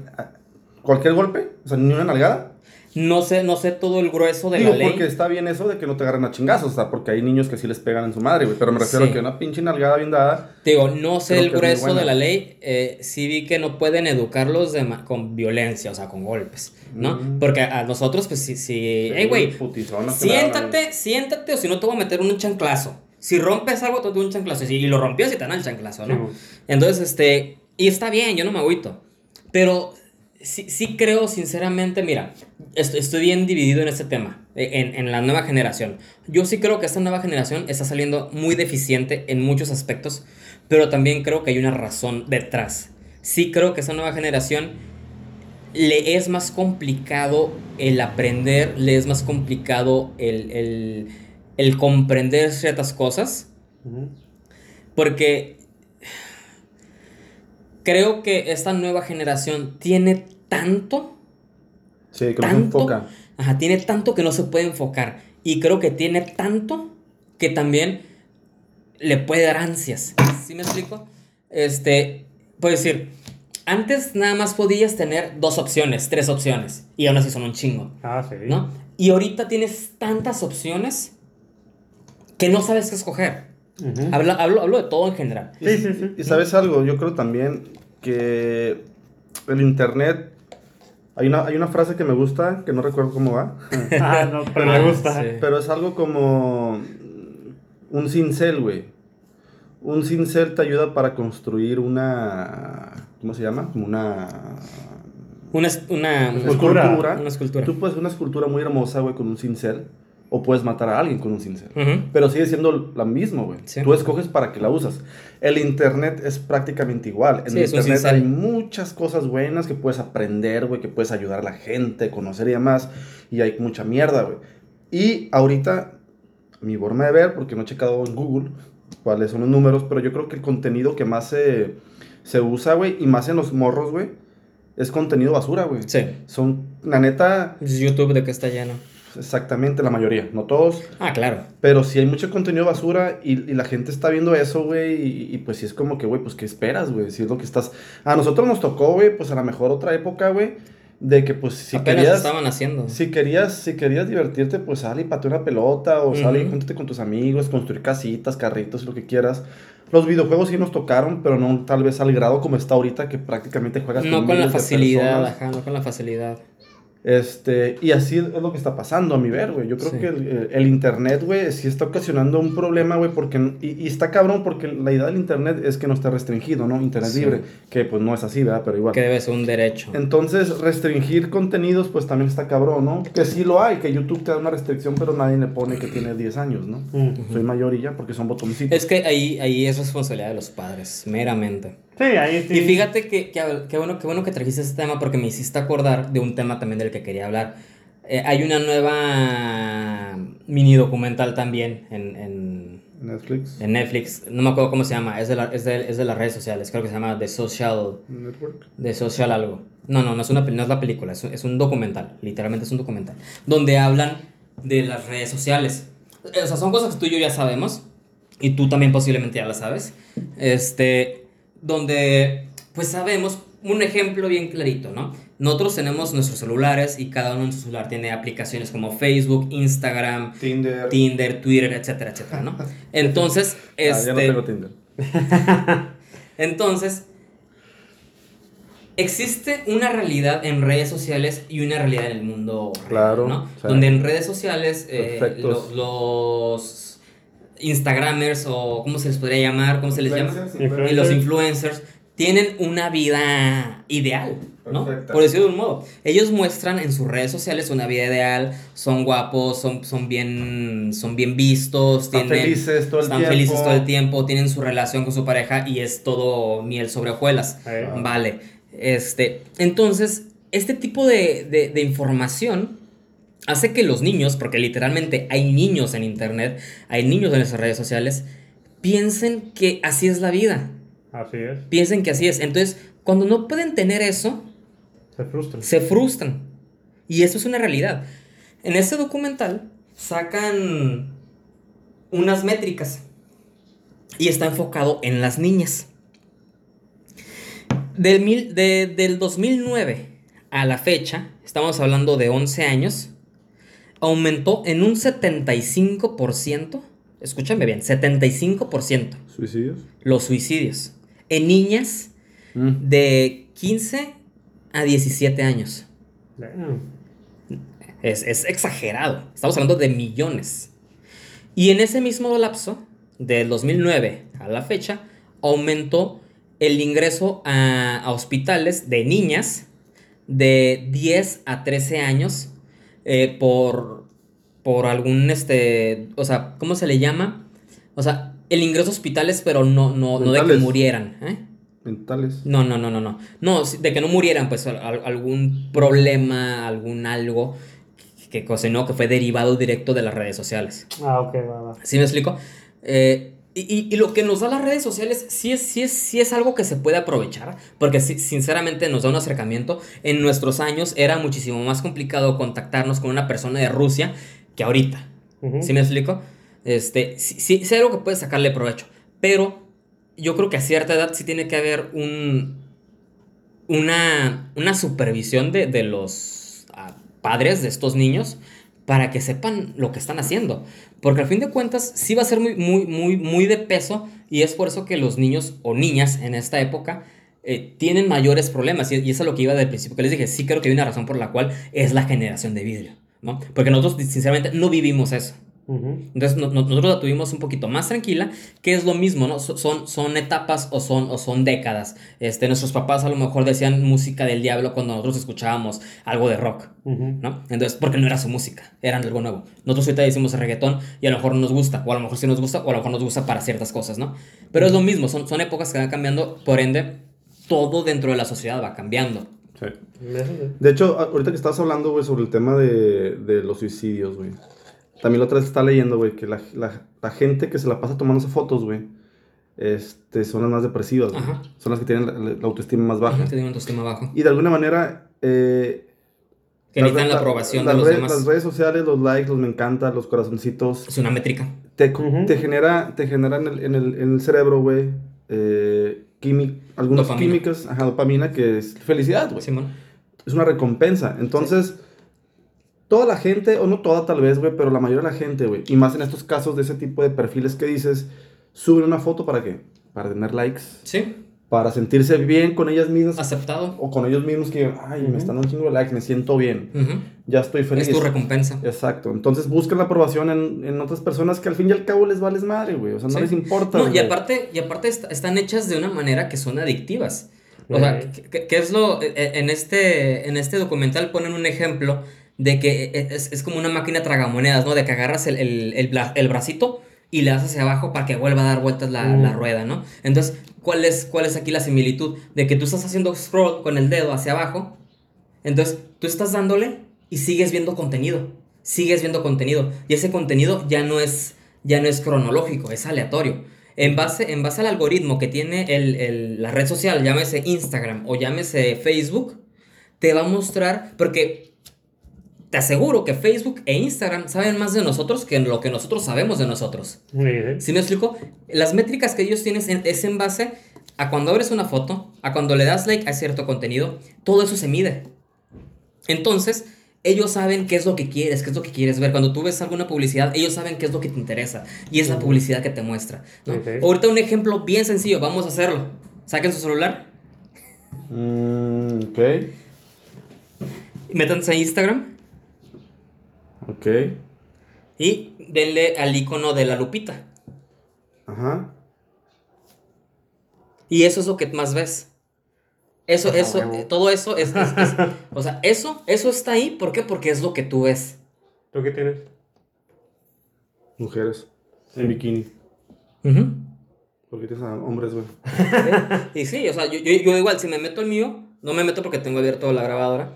cualquier golpe? O sea, ni una nalgada. No sé, no sé todo el grueso de Digo, la ley. porque está bien eso de que no te agarren a chingazos, o sea, porque hay niños que sí les pegan en su madre, güey. Pero me refiero Sí. a que una pinche nalgada bien dada. Te Digo, no sé el grueso de la ley. eh, sí vi que no pueden educarlos de con violencia, o sea, con golpes, ¿no? Mm. Porque a nosotros, pues, sí, sí... ¡Ey, güey! Siéntate, siéntate, o si no te voy a meter un chanclazo. Si rompes algo, te doy un chanclazo. Y lo rompías y te dan el chanclazo, ¿no? Sí. Entonces, este... Y está bien, yo no me agüito. Pero sí, sí creo, sinceramente, mira, est- estoy bien dividido en este tema, eh, en, en la nueva generación. Yo sí creo que esta nueva generación está saliendo muy deficiente en muchos aspectos, pero también creo que hay una razón detrás. Sí creo que esta nueva generación le es más complicado el aprender, le es más complicado el, el, el comprender ciertas cosas, porque creo que esta nueva generación tiene tanto, Sí, que no se tanto, enfoca. ajá, tiene tanto que no se puede enfocar. Y creo que tiene tanto que también le puede dar ansias. ¿Sí me explico? Este, puedo decir, antes nada más podías tener dos opciones, tres opciones, y aún así son un chingo. Ah, sí. ¿no? Y ahorita tienes tantas opciones que no sabes qué escoger. Ujú. Habla- hablo, hablo de todo en general. Sí, sí, sí. Y sabes algo, yo creo también que el internet, hay una, hay una frase que me gusta, que no recuerdo cómo va, Ah, no, pero me gusta. sí. pero es algo como un cincel, güey. Un cincel te ayuda para construir una, ¿cómo se llama? Como una... Una, una Escultura. Una escultura. Tú puedes hacer una escultura muy hermosa, güey, con un cincel, o puedes matar a alguien con un cincel. Pero sigue siendo la misma, güey. Sí. Tú escoges para que la usas. El internet es prácticamente igual. En Sí, es internet hay muchas cosas buenas que puedes aprender, güey, que puedes ayudar a la gente, conocer y demás. Y hay mucha mierda, güey. Y ahorita, mi forma de ver, porque no he checado en Google cuáles son los números, pero yo creo que el contenido que más se, se usa, güey, y más en los morros, güey, es contenido basura, güey. Sí. Son, la neta, YouTube de que está lleno. Exactamente la mayoría, no todos. Ah, claro. Pero si hay mucho contenido basura y, y la gente está viendo eso, güey, y, y pues si es como que, güey, pues ¿qué esperas, güey? Si es lo que estás... A nosotros nos tocó, güey, pues a lo mejor otra época, güey, de que pues si Apenas querías... estaban haciendo. Si querías, si querías divertirte, pues sal y patea una pelota, o sal y júntate con tus amigos, construir casitas, carritos, lo que quieras. Los videojuegos sí nos tocaron, pero no tal vez al grado como está ahorita, que prácticamente juegas No con la miles de facilidad, ajá, no con la facilidad. Este, y así es lo que está pasando, a mi ver, güey. Yo creo Sí. que el, internet, güey, sí está ocasionando un problema, güey, porque, y, y está cabrón porque la idea del internet es que no esté restringido, ¿no? Internet Sí. libre, que pues no es así, ¿verdad? Pero igual. Que debe ser un derecho. Entonces, restringir contenidos, pues también está cabrón, ¿no? Que sí lo hay, que YouTube te da una restricción, pero nadie le pone que tiene 10 años, ¿no? Mm. Soy mayor y ya, porque son botoncitos. Es que ahí, ahí es responsabilidad de los padres, meramente. Sí, ahí sí. Y fíjate que, que, que bueno, que bueno que trajiste este tema porque me hiciste acordar de un tema también del que quería hablar. Eh, hay una nueva mini documental también en, en, Netflix. en Netflix. No me acuerdo cómo se llama. Es de, la- es, de, es de las redes sociales. Creo que se llama The Social. Network. De social algo. No, no, no es, una, no es la película, es un, es un documental, literalmente es un documental, donde hablan de las redes sociales. Eh, O sea, son cosas que tú y yo ya sabemos, y tú también posiblemente ya las sabes, este, donde pues sabemos un ejemplo bien clarito, ¿no? Nosotros tenemos nuestros celulares y cada uno en su celular tiene aplicaciones como Facebook, Instagram, Tinder. Tinder, Twitter, etcétera, etcétera, ¿no? Entonces, Ah, este... ya no tengo Tinder. Entonces, existe una realidad en redes sociales y una realidad en el mundo real, Claro, ¿no? o sea, Donde en redes sociales eh, lo- los Instagramers o ¿cómo se les podría llamar? ¿Cómo se les llama? Influencers. Y los influencers tienen una vida ideal, ¿no? Perfecta. Por decirlo de un modo. Ellos muestran en sus redes sociales una vida ideal, son guapos, son, son, bien, son bien vistos, Están tienen, felices todo el están tiempo. felices todo el tiempo, tienen su relación con su pareja y es todo miel sobre hojuelas. Eh, Vale. Este, entonces, este tipo de, de- de información hace que los niños, porque literalmente hay niños en internet, hay niños en esas redes sociales, piensen que así es la vida. Así es. Piensen que así es. Entonces, cuando no pueden tener eso, Se frustran. se frustran. Y eso es una realidad. En este documental sacan unas métricas y está enfocado en las niñas. Del, mil- de- del 2009 a la fecha, estamos hablando de 11 años, aumentó en un 75%, escúchame bien, 75% ¿Suicidios? los suicidios en niñas Mm. de 15 a 17 años. Es, es exagerado. Estamos hablando de millones. Y en ese mismo lapso, del 2009 a la fecha, aumentó el ingreso a, a hospitales de niñas de 10 a 13 años eh, por, por algún, este, o sea, ¿cómo se le llama? O sea, el ingreso a hospitales, pero no, no, no de que murieran. ¿eh? Mentales. No, no, no, no, no. No, de que no murieran, pues al- al- algún problema, algún algo que ocasionó que fue derivado directo de las redes sociales. Ah, ok, va, va. ¿Sí me explico? Eh, y, y- y lo que nos da las redes sociales sí es, sí es, sí es algo que se puede aprovechar, porque sí, sinceramente nos da un acercamiento. En nuestros años era muchísimo más complicado contactarnos con una persona de Rusia que ahorita. Ujú. ¿Sí me explico? Este, sí, hay algo que puedes sacarle provecho, pero yo creo que a cierta edad sí tiene que haber un, una, una supervisión de, de los ah, padres de estos niños para que sepan lo que están haciendo. Porque al fin de cuentas sí va a ser muy, muy, muy, muy de peso y es por eso que los niños o niñas en esta época eh, tienen mayores problemas. Y, eso es lo que iba del principio que les dije. Sí creo que hay una razón por la cual es la generación de vidrio, ¿no? Porque nosotros sinceramente no vivimos eso. Entonces no- no- nosotros la tuvimos un poquito más tranquila, que es lo mismo, ¿no? So- Son, son etapas o son, o son décadas. Este, nuestros papás a lo mejor decían música del diablo cuando nosotros escuchábamos algo de rock. ¿no? Entonces, porque no era su música, era algo nuevo. Nosotros ahorita decimos reggaetón y a lo mejor no nos gusta, o a lo mejor sí nos gusta, o a lo mejor nos gusta para ciertas cosas, ¿no? Pero es lo mismo, son, son épocas que van cambiando, por ende, todo dentro de la sociedad va cambiando. Sí. De hecho, ahorita que estabas hablando, güey, sobre el tema de, de los suicidios, güey. También la otra vez estaba leyendo, güey, que la, la, la gente que se la pasa tomándose fotos, güey, este, son las más depresivas, güey. Ajá. Son las que tienen la, la autoestima más baja. Tienen un autoestima bajo. Y de alguna manera, eh, Que las necesitan la aprobación las de los redes- demás. Las redes sociales, los likes, los me encanta, los corazoncitos, Es una métrica. te, Ujú. te genera, te genera en el, en el, en el cerebro, güey, eh, algunas Dopamina. químicas, ajá, dopamina, que es felicidad, güey. Simón. Es una recompensa. Entonces, toda la gente, o no toda tal vez, güey, pero la mayoría de la gente, güey, y más en estos casos de ese tipo de perfiles que dices, suben una foto para qué? Para tener likes, Sí, para sentirse bien con ellas mismas, aceptado. o con ellos mismos que, ay, me Ujú. están dando un chingo de likes, me siento bien, Ujú. ya estoy feliz. Es tu recompensa. Exacto. Entonces buscan la aprobación en, en otras personas que al fin y al cabo les vales madre, güey. O sea, no Sí. les importa. No, y aparte, y aparte est- están hechas de una manera que son adictivas. O sea, que es lo. e- e- En este, en este documental ponen un ejemplo de que e- es, es como una máquina tragamonedas, ¿no? De que agarras el, el, el, bla- el bracito y le das hacia abajo para que vuelva a dar vueltas la, Mm. la rueda, ¿no? Entonces, ¿cuál es, ¿cuál es aquí la similitud? De que tú estás haciendo scroll con el dedo hacia abajo. Entonces, tú estás dándole y sigues viendo contenido. Sigues viendo contenido. Y ese contenido ya no es, ya no es cronológico, es aleatorio. En base, en base al algoritmo que tiene el- el- la red social, llámese Instagram o llámese Facebook, te va a mostrar, porque te aseguro que Facebook e Instagram saben más de nosotros que lo que nosotros sabemos de nosotros. Sí, sí. ¿Sí me explico? Las métricas que ellos tienen en- es en base a cuando abres una foto, a cuando le das like a cierto contenido, todo eso se mide. Entonces, ellos saben qué es lo que quieres, qué es lo que quieres ver. Cuando tú ves alguna publicidad, ellos saben qué es lo que te interesa. Y es la publicidad que te muestra. ¿no? Ok. Ahorita un ejemplo bien sencillo, vamos a hacerlo. Saquen su celular, Mm, ok. métanse a Instagram Ok. y denle al icono de la lupita. Ajá. Y eso es lo que más ves. Eso, Ah, eso, huevo. todo eso es, es- es- o sea, eso, eso está ahí, ¿por qué? Porque es lo que tú ves. ¿Tú qué tienes? Mujeres. En bikini. Porque tienes a hombres, güey. Y sí, o sea, yo, yo, yo igual, si me meto el mío, no me meto porque tengo abierto la grabadora,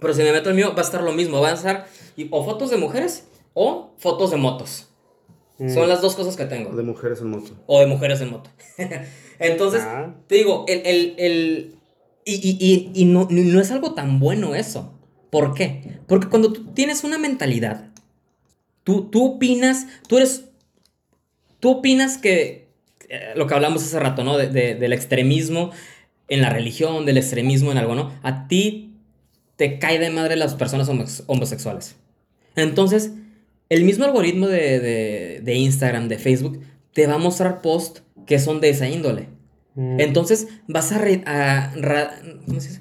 pero si me meto el mío va a estar lo mismo, van a estar o fotos de mujeres o fotos de motos. Mm. Son las dos cosas que tengo. De mujeres en moto. O de mujeres en moto. Entonces, Ah. te digo, el, el, el- y, y, y, y no, no es algo tan bueno eso. ¿Por qué? Porque cuando tú tienes una mentalidad, tú, tú opinas, tú eres, tú opinas que, eh, lo que hablamos hace rato, ¿no? De- de- del extremismo en la religión, del extremismo en algo, ¿no? A ti te cae de madre las personas homo- homosexuales. Entonces, el mismo algoritmo de, de, de Instagram, de Facebook, te va a mostrar posts que son de esa índole. Mm. Entonces vas a, re- a ra- ¿cómo se dice?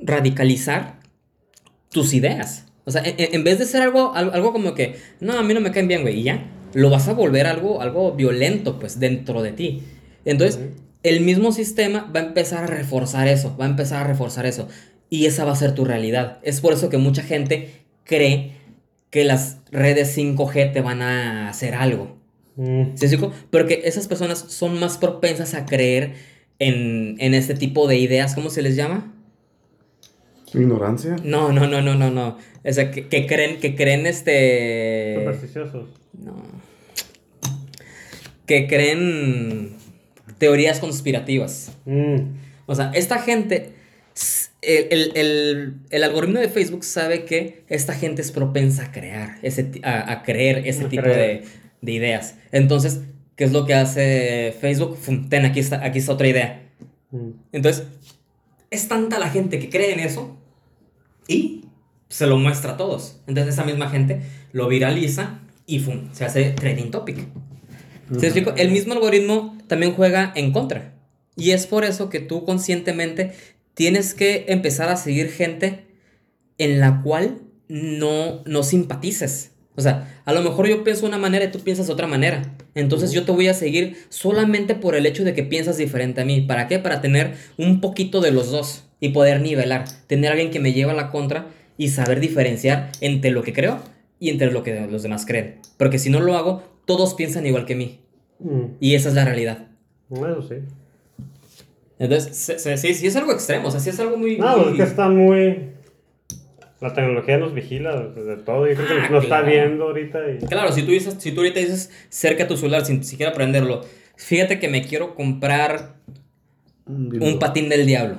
radicalizar tus ideas. O sea, en, en vez de ser algo, algo, algo como que, no, a mí no me caen bien, güey, y ya, lo vas a volver algo, algo violento, pues, dentro de ti. Entonces, el mismo sistema va a empezar a reforzar eso, va a empezar a reforzar eso. Y esa va a ser tu realidad. Es por eso que mucha gente cree que las redes 5G te van a hacer algo. Mm. ¿Sí, chico? Porque esas personas son más propensas a creer en, en este tipo de ideas, ¿cómo se les llama? Ignorancia. No, no, no, no, no, no. O sea, que, que creen, que creen este... Supersticiosos. No. Que creen teorías conspirativas. Mm. O sea, esta gente, el, el- el- el algoritmo de Facebook sabe que esta gente es propensa a crear, ese, a, a creer ese tipo de, de ideas. Entonces, ¿qué es lo que hace Facebook? Fum, ten, aquí está, aquí está otra idea. Mm. Entonces, es tanta la gente que cree en eso y se lo muestra a todos. Entonces esa misma gente lo viraliza y ¡fum! se hace trading topic. ¿Se explico? El mismo algoritmo también juega en contra. Y es por eso que tú conscientemente tienes que empezar a seguir gente en la cual no, no simpatices. O sea, a lo mejor yo pienso una manera y tú piensas otra manera. Entonces yo te voy a seguir solamente por el hecho de que piensas diferente a mí. ¿Para qué? Para tener un poquito de los dos y poder nivelar. Tener a alguien que me lleva a la contra y saber diferenciar entre lo que creo y entre lo que los demás creen. Porque si no lo hago, todos piensan igual que mí. Mm, Y esa es la realidad. Eso sí. Entonces, se- se- sí, sí es algo extremo, o sea, sí es algo muy... No, muy- es que está muy. La tecnología nos vigila de, todo. Yo creo que Ah, nos está viendo ahorita. Y... Claro, si tú, dices, si tú ahorita dices cerca tu celular sin siquiera prenderlo, fíjate que me quiero comprar un patín del diablo.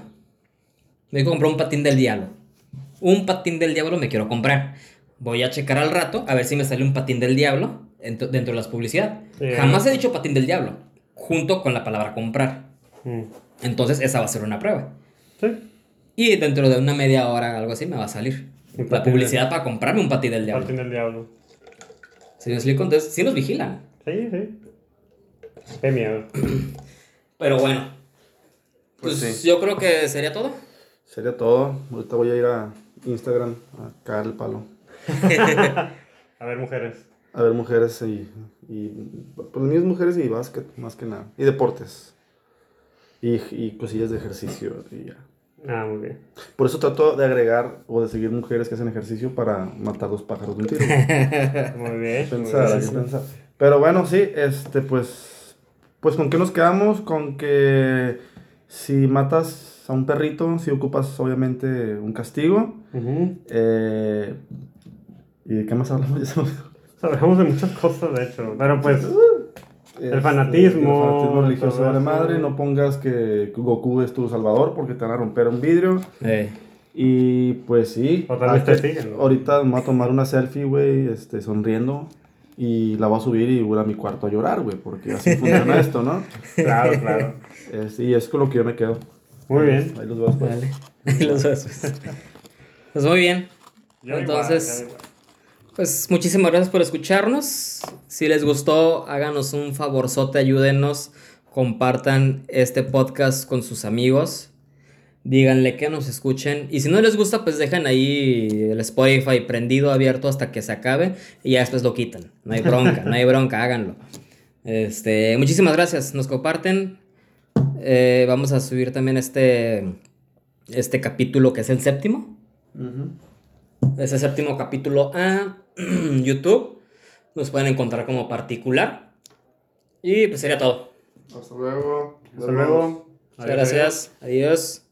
Me quiero comprar un patín del diablo. Un patín del diablo me quiero comprar. Voy a checar al rato a ver si me sale un patín del diablo ent- dentro de las publicidades. Sí. Jamás he dicho patín del diablo, junto con la palabra comprar. Mm. Entonces esa va a ser una prueba. Sí. Y dentro de una media hora, algo así, me va a salir. Un La publicidad para comprarme un patín del diablo. Patín del diablo. ¿Sí me explico? Entonces, sí nos vigilan. Sí, sí. Qué miedo. Pero bueno. Pues Pues, sí. yo creo que sería todo. Sería todo. Ahorita voy a ir a Instagram a caer el palo. A ver, mujeres. A ver mujeres y, y pues mis mujeres y básquet, más que nada. Y deportes. Y, y cosillas de ejercicio y ya. Ah, muy bien. Por eso trato de agregar o de seguir mujeres que hacen ejercicio para matar dos pájaros de un tiro. Muy bien. pensar, muy hay bien. que pensar. Pero bueno, sí, este, pues, pues con qué nos quedamos, con que si matas a un perrito, si ocupas obviamente un castigo. Ujú. eh, ¿Y de qué más hablamos? Ya se me. Hablamos de muchas cosas, de hecho. Pero pues. Este, fanatismo, el fanatismo religioso de la madre. No pongas que Goku es tu salvador porque te van a romper un vidrio. Y pues sí. O tal vez te ahorita- siguen, ¿no? Ahorita me voy a tomar una selfie, güey, este, sonriendo. Y la voy a subir y voy a ir a mi cuarto a llorar, güey, porque así funciona esto, ¿no? Claro, claro. Es- y es con lo que yo me quedo. Muy bien. Ahí los veo después. Vale. Los besos. Pues muy bien. Yo igual, Entonces- igual. Pues muchísimas gracias por escucharnos. Si les gustó, háganos un favorzote, ayúdenos, compartan este podcast con sus amigos. Díganle que nos escuchen. Y si no les gusta, pues dejan ahí el Spotify prendido, abierto hasta que se acabe. Y ya después lo quitan. No hay bronca, no hay bronca, háganlo. Este, muchísimas gracias. Nos comparten. Eh, vamos a subir también este, este capítulo que es el séptimo. Ujú. Ese séptimo capítulo a YouTube. Nos pueden encontrar como particular. Y pues sería todo. Hasta luego. Hasta luego. Muchas gracias. Adiós.